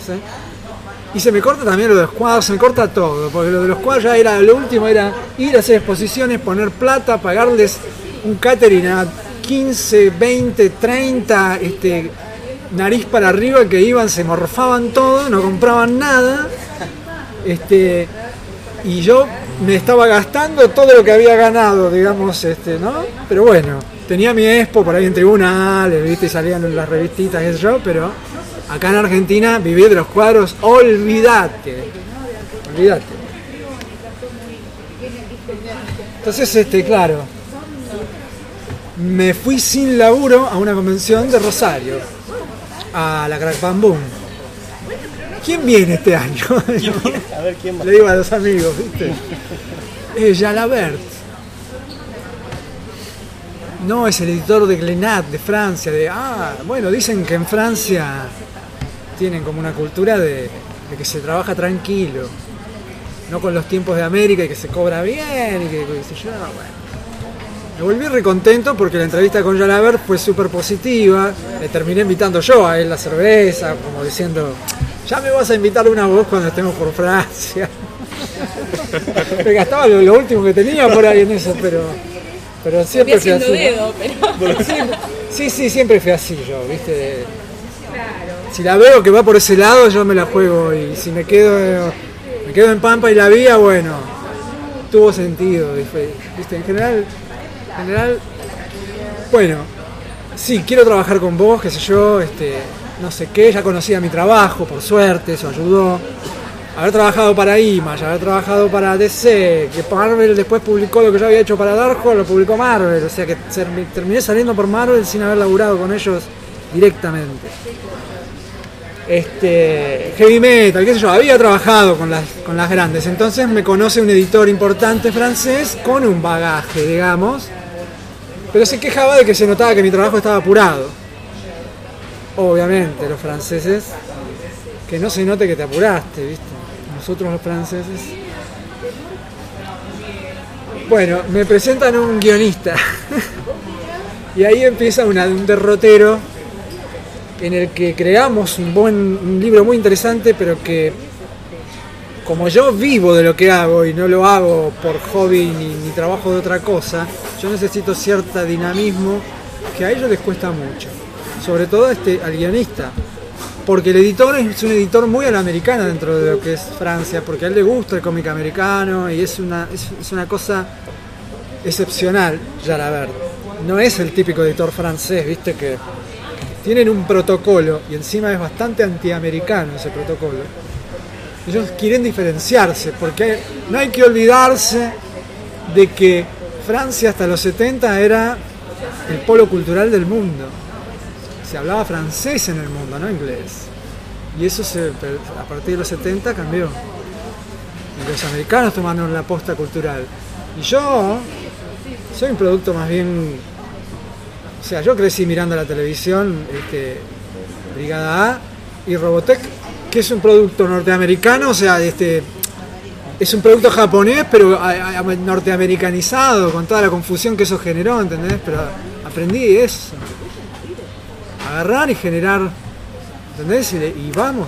Y se me corta también lo de los cuadros, se me corta todo, porque lo de los cuadros ya era, lo último era ir a hacer exposiciones, poner plata, pagarles un catering a 15, 20, 30, este, nariz para arriba que iban, se morfaban todo, no compraban nada. Este, y yo me estaba gastando todo lo que había ganado, digamos, este, ¿no? Pero bueno, tenía mi expo por ahí en tribunales, ¿viste? Y salían las revistitas, qué sé pero acá en Argentina vivir de los cuadros, olvídate. Olvídate. Entonces, este, claro, me fui sin laburo a una convención de Rosario, a la Crack Bam Boom. ¿Quién viene este año? A ver quién va. Le digo a los amigos, ¿viste? Eh, Jalabert. No, es el editor de Glenat, de Francia. De, ah, bueno, dicen que en Francia tienen como una cultura de, de que se trabaja tranquilo. No con los tiempos de América y que se cobra bien y que, sé yo, bueno. Me volví recontento porque la entrevista con Jalabert fue súper positiva. Le terminé invitando yo a él la cerveza, como diciendo, ya me vas a invitar una voz cuando estemos por Francia. me gastaba lo, lo último que tenía por ahí en eso, pero, pero siempre fui así. dedo, pero. Sí, sí, siempre fui así yo, ¿viste? Si la veo que va por ese lado, yo me la juego y si me quedo me quedo en Pampa y la vía, bueno, tuvo sentido, ¿viste? En general, en general, bueno, sí, quiero trabajar con vos, qué sé yo, este, no sé qué, ya conocía mi trabajo, por suerte, eso ayudó. Haber trabajado para Image, haber trabajado para DC, que Marvel después publicó lo que yo había hecho para Dark Horse, lo publicó Marvel, o sea que terminé saliendo por Marvel sin haber laburado con ellos directamente. Este, heavy metal, qué sé yo, había trabajado con las, con las grandes, entonces me conoce un editor importante francés con un bagaje, digamos, pero se quejaba de que se notaba que mi trabajo estaba apurado. Obviamente, los franceses, que no se note que te apuraste, ¿viste? Nosotros los franceses. Bueno, me presentan un guionista. y ahí empieza una- un derrotero en el que creamos un buen un libro muy interesante, pero que como yo vivo de lo que hago y no lo hago por hobby ni, ni trabajo de otra cosa, yo necesito cierto dinamismo que a ellos les cuesta mucho. Sobre todo este, al guionista. Porque el editor es un editor muy a la americana dentro de lo que es Francia, porque a él le gusta el cómic americano y es una, es, es una cosa excepcional, Jalabert. No es el típico editor francés, viste, que tienen un protocolo y encima es bastante antiamericano ese protocolo. Ellos quieren diferenciarse porque no hay que olvidarse de que Francia hasta los 70 era el polo cultural del mundo. Se hablaba francés en el mundo, no inglés. Y eso se, a partir de los 70 cambió. Y los americanos tomaron la posta cultural. Y yo soy un producto más bien o sea, yo crecí mirando la televisión, este, Brigada A y Robotech, que es un producto norteamericano, o sea, este, es un producto japonés, pero norteamericanizado, con toda la confusión que eso generó, ¿entendés? Pero aprendí eso. Agarrar y generar, ¿entendés? Y, y vamos,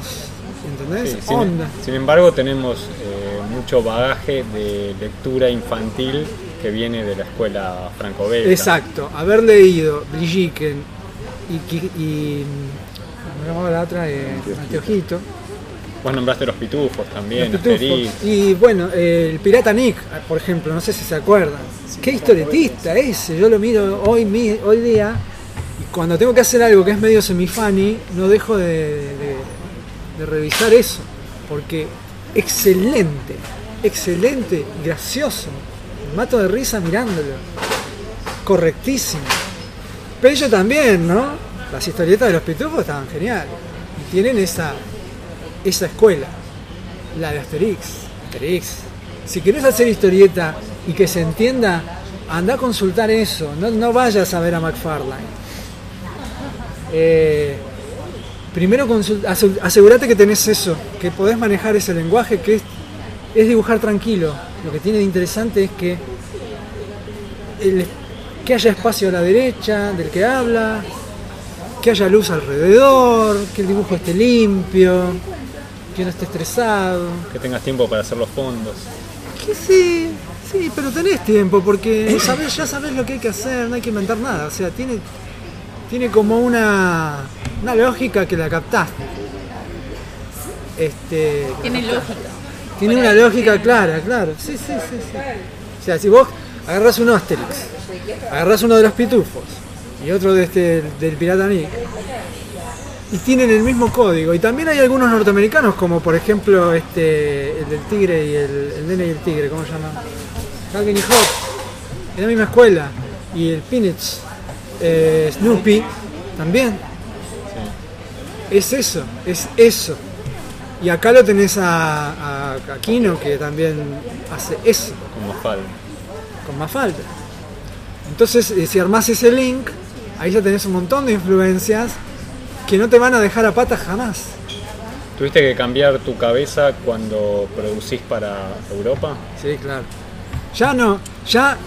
¿entendés? Sí, Onda. sin embargo, tenemos eh, mucho bagaje de lectura infantil que viene de la escuela franco-belga. Exacto, haber leído Brigiken y, y ¿cómo se llamaba la otra? Eh, Anteojito. Vos nombraste los pitufos también, Los pitufos. Y bueno, eh, el pirata Nick, por ejemplo, no sé si se acuerdan. Qué historietista ese, yo lo miro hoy, mi- hoy día y cuando tengo que hacer algo que es medio semifani, no dejo de, revisar eso, porque excelente, excelente, gracioso, me mato de risa mirándolo, correctísimo. Pello también, ¿no? Las historietas de los pitufos estaban geniales y tienen esa, esa escuela, la de Asterix. Asterix. Si querés hacer historieta y que se entienda, anda a consultar eso, no, no vayas a ver a McFarlane. Eh, primero consul- ase- asegurate que tenés eso, que podés manejar ese lenguaje, que es, es dibujar tranquilo. Lo que tiene de interesante es que, el- que haya espacio a la derecha del que habla, que haya luz alrededor, que el dibujo esté limpio, que no esté estresado. Que tengas tiempo para hacer los fondos. Que sí, sí, pero tenés tiempo porque sabés, ya sabés lo que hay que hacer, no hay que inventar nada. O sea, tiene, tiene como una, una lógica que la captaste. Este, Tiene lógica. tiene una lógica clara, claro. Sí, sí, sí, sí. O sea, si vos agarrás un Asterix, agarrás uno de los pitufos y otro de este, del Pirata Nick, y tienen el mismo código. Y también hay algunos norteamericanos, como por ejemplo este, el del tigre y el, el nene y el tigre, ¿cómo se llama? Calvin y Hobbes, en la misma escuela. Y el Peanuts, eh, Snoopy, también. Es eso, es eso. Y acá lo tenés a, a, a Kino que también hace eso, Como falda. con más falta. Entonces, eh, si armás ese link, ahí ya tenés un montón de influencias que no te van a dejar a patas jamás. ¿Tuviste que cambiar tu cabeza cuando producís para Europa? Sí, claro. Ya no, ya,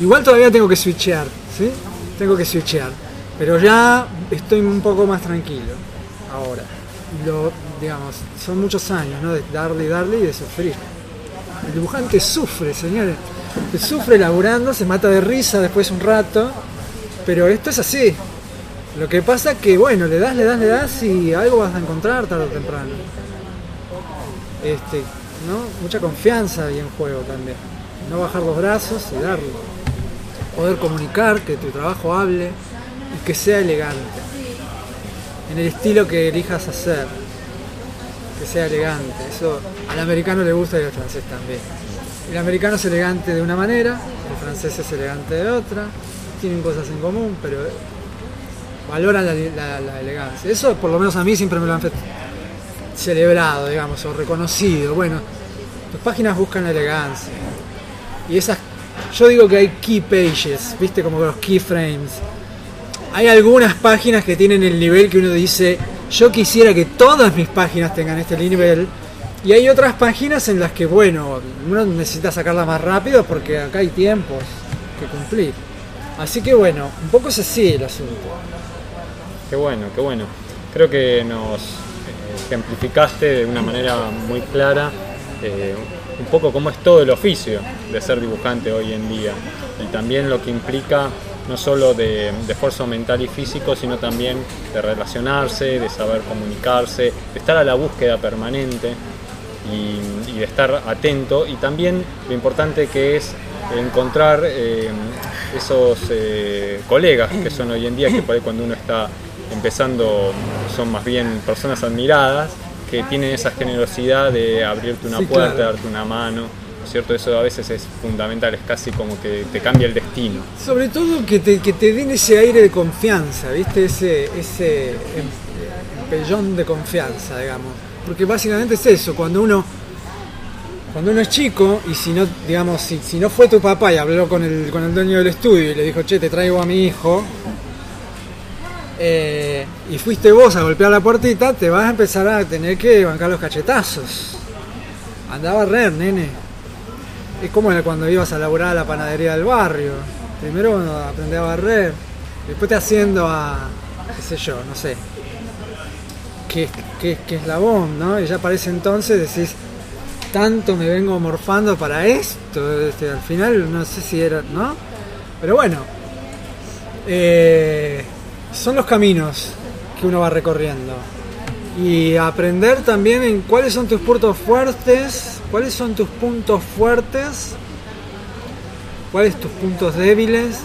igual todavía tengo que switchear, ¿sí? Tengo que switchear. Pero ya estoy un poco más tranquilo ahora. Lo, digamos, son muchos años, ¿no? De darle y darle y de sufrir. El dibujante sufre, señores. Sufre laburando, se mata de risa después un rato. Pero esto es así. Lo que pasa que, bueno, le das, le das, le das y algo vas a encontrar tarde o temprano. Este, ¿no? Mucha confianza hay en juego también. No bajar los brazos y darle. Poder comunicar, que tu trabajo hable y que sea elegante. En el estilo que elijas hacer. Que sea elegante. Eso al americano le gusta y al francés también. El americano es elegante de una manera, el francés es elegante de otra. Tienen cosas en común, pero valoran la, la- elegancia. Eso por lo menos a mí siempre me lo han celebrado, digamos, o reconocido. Bueno, tus páginas buscan la elegancia. Y esas, yo digo que hay key pages, viste como los keyframes. Hay algunas páginas que tienen el nivel que uno dice, yo quisiera que todas mis páginas tengan este nivel. Y hay otras páginas en las que, bueno, uno necesita sacarla más rápido porque acá hay tiempos que cumplir. Así que bueno, un poco es así el asunto. Qué bueno, qué bueno. Creo que nos ejemplificaste de una manera muy clara eh, un poco cómo es todo el oficio de ser dibujante hoy en día. Y también lo que implica no solo de, esfuerzo mental y físico, sino también de relacionarse, de saber comunicarse, de estar a la búsqueda permanente y, y de estar atento. Y también lo importante que es encontrar eh, esos eh, colegas que son hoy en día, que por ahí cuando uno está empezando son más bien personas admiradas, que tienen esa generosidad de abrirte una Sí, puerta, claro. darte una mano, ¿no es ¿cierto? Eso a veces es fundamental, es casi como que te cambia el destino. Sobre todo que te, que te den ese aire de confianza, ¿viste? Ese, ese em- empellón de confianza, digamos. Porque básicamente es eso, cuando uno cuando uno es chico y si no, digamos, si, si no fue tu papá y habló con el, con el dueño del estudio y le dijo, che, te traigo a mi hijo, eh, y fuiste vos a golpear la puertita, te vas a empezar a tener que bancar los cachetazos. Anda a barrer, nene. Es como cuando ibas a laburar a la panadería del barrio. Primero aprendés a barrer, después te haciendo a, qué sé yo, no sé, qué, qué, qué eslabón, ¿no? Y ya para ese entonces decís, tanto me vengo morfando para esto, este, al final no sé si era, ¿no? Pero bueno, eh, son los caminos que uno va recorriendo. y aprender también en cuáles son tus puntos fuertes, cuáles son tus puntos fuertes, cuáles tus puntos débiles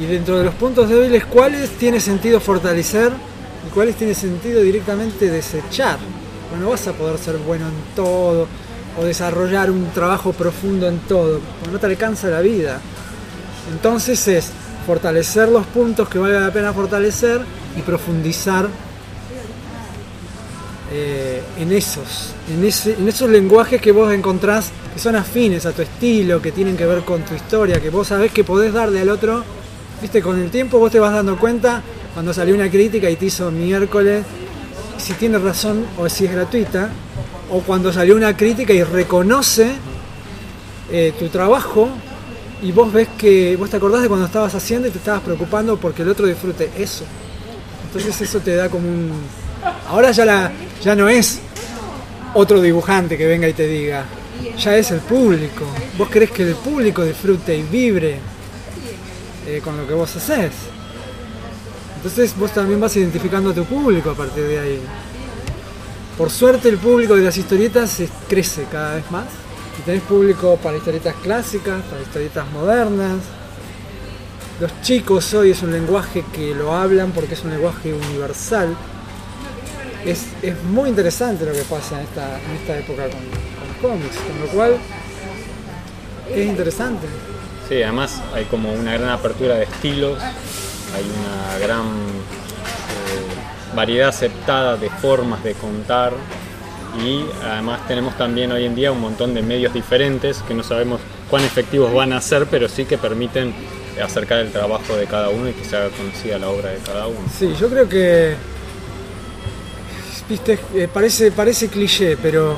y dentro de los puntos débiles cuáles tiene sentido fortalecer y cuáles tiene sentido directamente desechar. Bueno, vas a poder ser bueno en todo o desarrollar un trabajo profundo en todo, porque no te alcanza la vida. Entonces es fortalecer los puntos que vale la pena fortalecer y profundizar eh, en esos, en, esos lenguajes que vos encontrás que son afines a tu estilo, que tienen que ver con tu historia, que vos sabés que podés darle al otro. Viste, con el tiempo vos te vas dando cuenta cuando salió una crítica y te hizo miércoles si tiene razón o si es gratuita, o cuando salió una crítica y reconoce eh, tu trabajo y vos ves que vos te acordás de cuando estabas haciendo y te estabas preocupando porque el otro disfrute eso. Entonces eso te da como un... Ahora ya, la, ya no es otro dibujante que venga y te diga, ya es el público. Vos querés que el público disfrute y vibre eh, con lo que vos haces. Entonces vos también vas identificando a tu público a partir de ahí. Por suerte el público de las historietas crece cada vez más. Y tenés público para historietas clásicas, para historietas modernas. Los chicos hoy es un lenguaje que lo hablan porque es un lenguaje universal. Es, es muy interesante lo que pasa en esta, en esta época con, con cómics, con lo cual es interesante. Sí, además hay como una gran apertura de estilos, hay una gran eh, variedad aceptada de formas de contar y además tenemos también hoy en día un montón de medios diferentes que no sabemos cuán efectivos van a ser, pero sí que permiten acercar el trabajo de cada uno y que se haga conocida la obra de cada uno. Sí, yo creo que viste, eh, parece, parece cliché, pero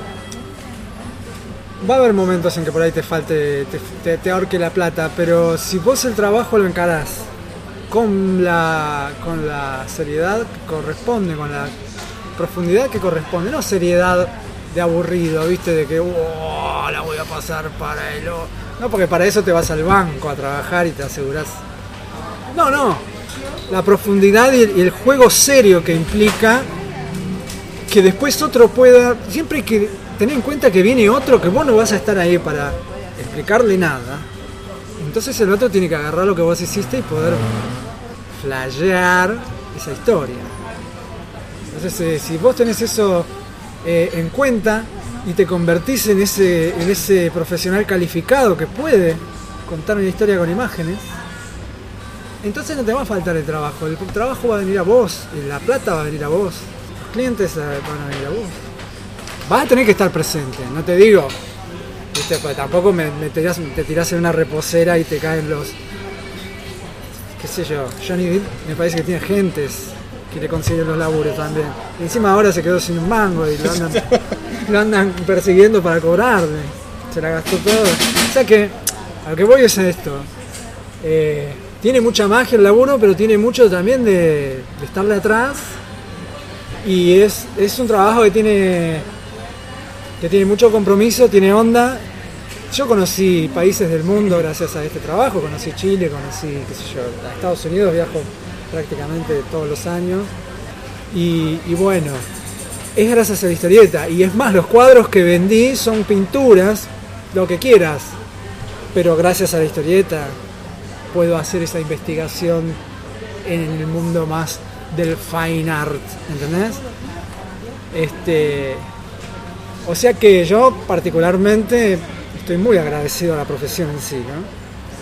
va a haber momentos en que por ahí te falte, te, te, ahorque la plata, pero si vos el trabajo lo encarás con la, con la seriedad que corresponde, con la profundidad que corresponde, no seriedad de aburrido, viste, de que "Oh, la voy a pasar para el... o-". No, porque para eso te vas al banco a trabajar y te aseguras. No, no. La profundidad y el juego serio que implica que después otro pueda. Siempre hay que tener en cuenta que viene otro, que vos no vas a estar ahí para explicarle nada. Entonces el otro tiene que agarrar lo que vos hiciste y poder flashear esa historia. Entonces, eh, si vos tenés eso eh, en cuenta y te convertís en ese, profesional calificado que puede contar una historia con imágenes, entonces no te va a faltar el trabajo. El trabajo va a venir a vos, la plata va a venir a vos, los clientes eh, van a venir a vos. Vas a tener que estar presente, no te digo, ¿viste? Pues tampoco me, me tirás, te tirás en una reposera y te caen los. qué sé yo, Johnny Depp me parece que tiene gentes que le consiguen los laburos también. Y encima ahora se quedó sin un mango y lo andan, lo andan persiguiendo para cobrarle. Se la gastó todo. O sea que, a lo que voy es a esto. Eh, tiene mucha magia el laburo, pero tiene mucho también de, de estarle atrás. Y es, es un trabajo que tiene, que tiene mucho compromiso, tiene onda. Yo conocí países del mundo gracias a este trabajo, conocí Chile, conocí, qué sé yo, a Estados Unidos viajo prácticamente todos los años. Y, bueno, es gracias a la historieta. Y es más, los cuadros que vendí son pinturas, lo que quieras. Pero gracias a la historieta puedo hacer esa investigación en el mundo más del fine art, ¿entendés? Este, o sea que yo particularmente estoy muy agradecido a la profesión en sí.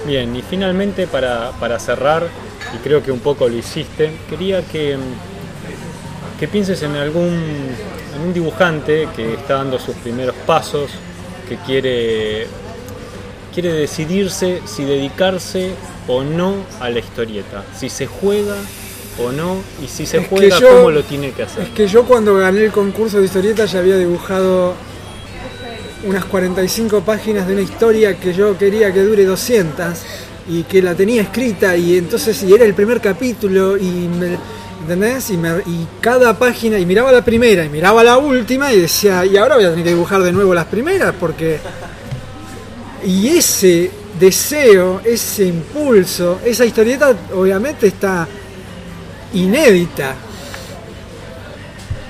Bien, y finalmente para, para cerrar, y creo que un poco lo hiciste, quería que, que pienses en algún en un dibujante que está dando sus primeros pasos, que quiere, quiere decidirse si dedicarse o no a la historieta, si se juega o no, y si se Es juega, yo- cómo lo tiene que hacer. Es que yo cuando gané el concurso de historieta ya había dibujado unas 45 páginas de una historia que yo quería que dure 200 y que la tenía escrita y entonces y era el primer capítulo y me, ¿entendés? Y, me- y cada página y miraba la primera y miraba la última y decía y ahora voy a tener que dibujar de nuevo las primeras porque y ese deseo, ese impulso, esa historieta obviamente está inédita.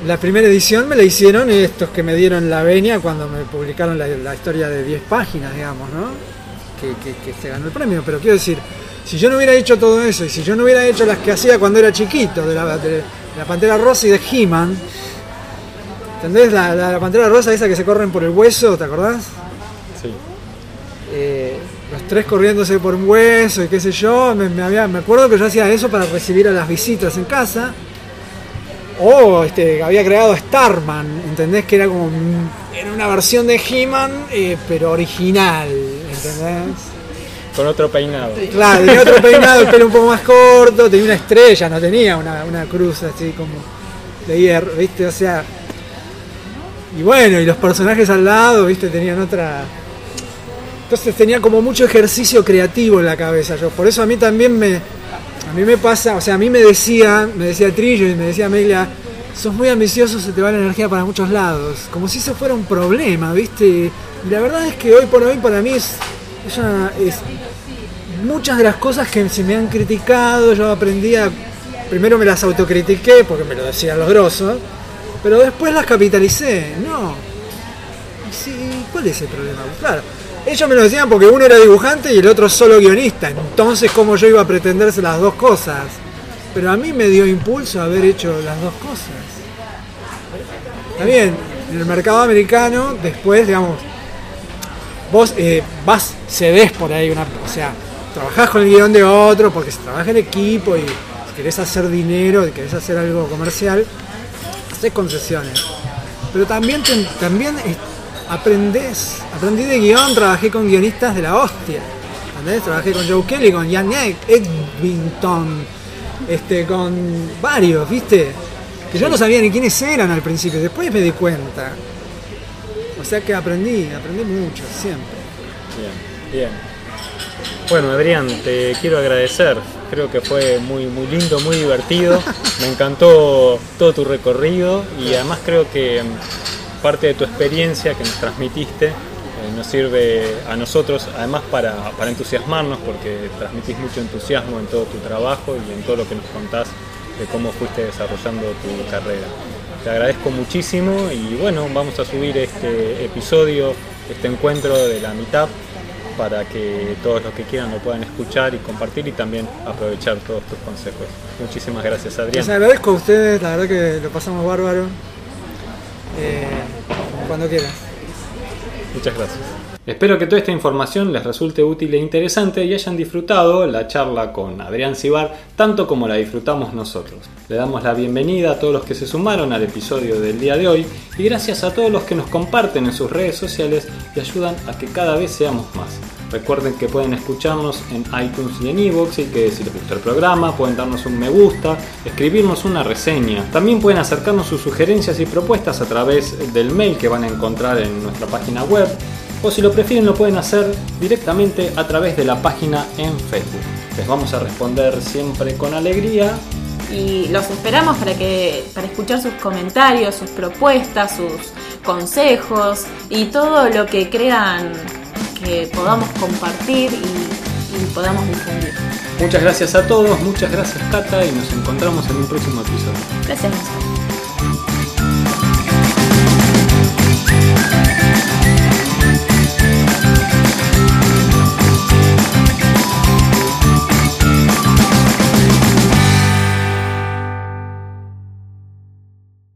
la primera edición me la hicieron estos que me dieron la venia cuando me publicaron la, la historia de 10 páginas, digamos, ¿no? Que, que- que se ganó el premio. Pero quiero decir, si yo no hubiera hecho todo eso y si yo no hubiera hecho las que hacía cuando era chiquito, de la, de la Pantera Rosa y de He-Man, ¿entendés? La, la- la Pantera Rosa esa que se corren por el hueso, ¿te acordás? Sí. eh, los tres corriéndose por un hueso y qué sé yo, me, me había- me acuerdo que yo hacía eso para recibir a las visitas en casa. O este, había creado Starman, ¿entendés? Que era como un- era una versión de He-Man, eh, pero original, ¿entendés? Con otro peinado. Claro, tenía otro peinado, el pelo un poco más corto, tenía una estrella, no tenía una, una cruz así como de hierro, ¿viste? O sea. Y bueno, y los personajes al lado, ¿viste? Tenían otra. Entonces tenía como mucho ejercicio creativo en la cabeza yo. Por eso a mí también me. A mí me pasa, o sea, a mí me decía, me decía Trillo y me decía Amelia, sos muy ambicioso, se te va la energía para muchos lados. Como si eso fuera un problema, ¿viste? Y la verdad es que hoy por hoy para mí es, es es muchas de las cosas que se me han criticado, yo aprendí a. Primero me las autocritiqué porque me lo decían los grosos, pero después las capitalicé. No. Sí, ¿cuál es el problema? Claro. Ellos me lo decían porque uno era dibujante y el otro solo guionista. Entonces, ¿cómo yo iba a pretenderse las dos cosas? Pero a mí me dio impulso haber hecho las dos cosas. Bien, en el mercado americano, después, digamos, vos eh, vas, cedés por ahí una. O sea, trabajás con el guion de otro porque se trabaja en equipo y si querés hacer dinero, y querés hacer algo comercial, haces concesiones. Pero también, también aprendés. Aprendí de guion, trabajé con guionistas de la hostia. ¿Entendés? Trabajé con Joe Kelly, con Jan Ed- Edwinton, este, con varios, ¿viste? Que yo no sabía ni quiénes eran al principio, después me di cuenta. O sea que aprendí, aprendí mucho, siempre. Bien, bien. Bueno, Adrián, te quiero agradecer. Creo que fue muy, muy lindo, muy divertido. Me encantó todo tu recorrido y además creo que mm, parte de tu experiencia que nos transmitiste eh, nos sirve a nosotros, además para, para entusiasmarnos, porque transmitís mucho entusiasmo en todo tu trabajo y en todo lo que nos contás de cómo fuiste desarrollando tu carrera. Te agradezco muchísimo y bueno, vamos a subir este episodio, este encuentro de la mitad para que todos los que quieran lo puedan escuchar y compartir y también aprovechar todos tus consejos. Muchísimas gracias Adrián. Les agradezco a ustedes, la verdad que lo pasamos bárbaro. Eh, cuando quieran. Muchas gracias. Espero que toda esta información les resulte útil e interesante y hayan disfrutado la charla con Adrián Cibar tanto como la disfrutamos nosotros. Le damos la bienvenida a todos los que se sumaron al episodio del día de hoy y gracias a todos los que nos comparten en sus redes sociales y ayudan a que cada vez seamos más. Recuerden que pueden escucharnos en iTunes y en iVoox y que si les gustó el programa pueden darnos un me gusta, escribirnos una reseña. También pueden acercarnos sus sugerencias y propuestas a través del mail que van a encontrar en nuestra página web o si lo prefieren lo pueden hacer directamente a través de la página en Facebook. Les vamos a responder siempre con alegría. Y los esperamos para que para escuchar sus comentarios, sus propuestas, sus consejos y todo lo que crean que podamos compartir y, y podamos difundir. Muchas gracias a todos, muchas gracias Cata y nos encontramos en un próximo episodio. Gracias.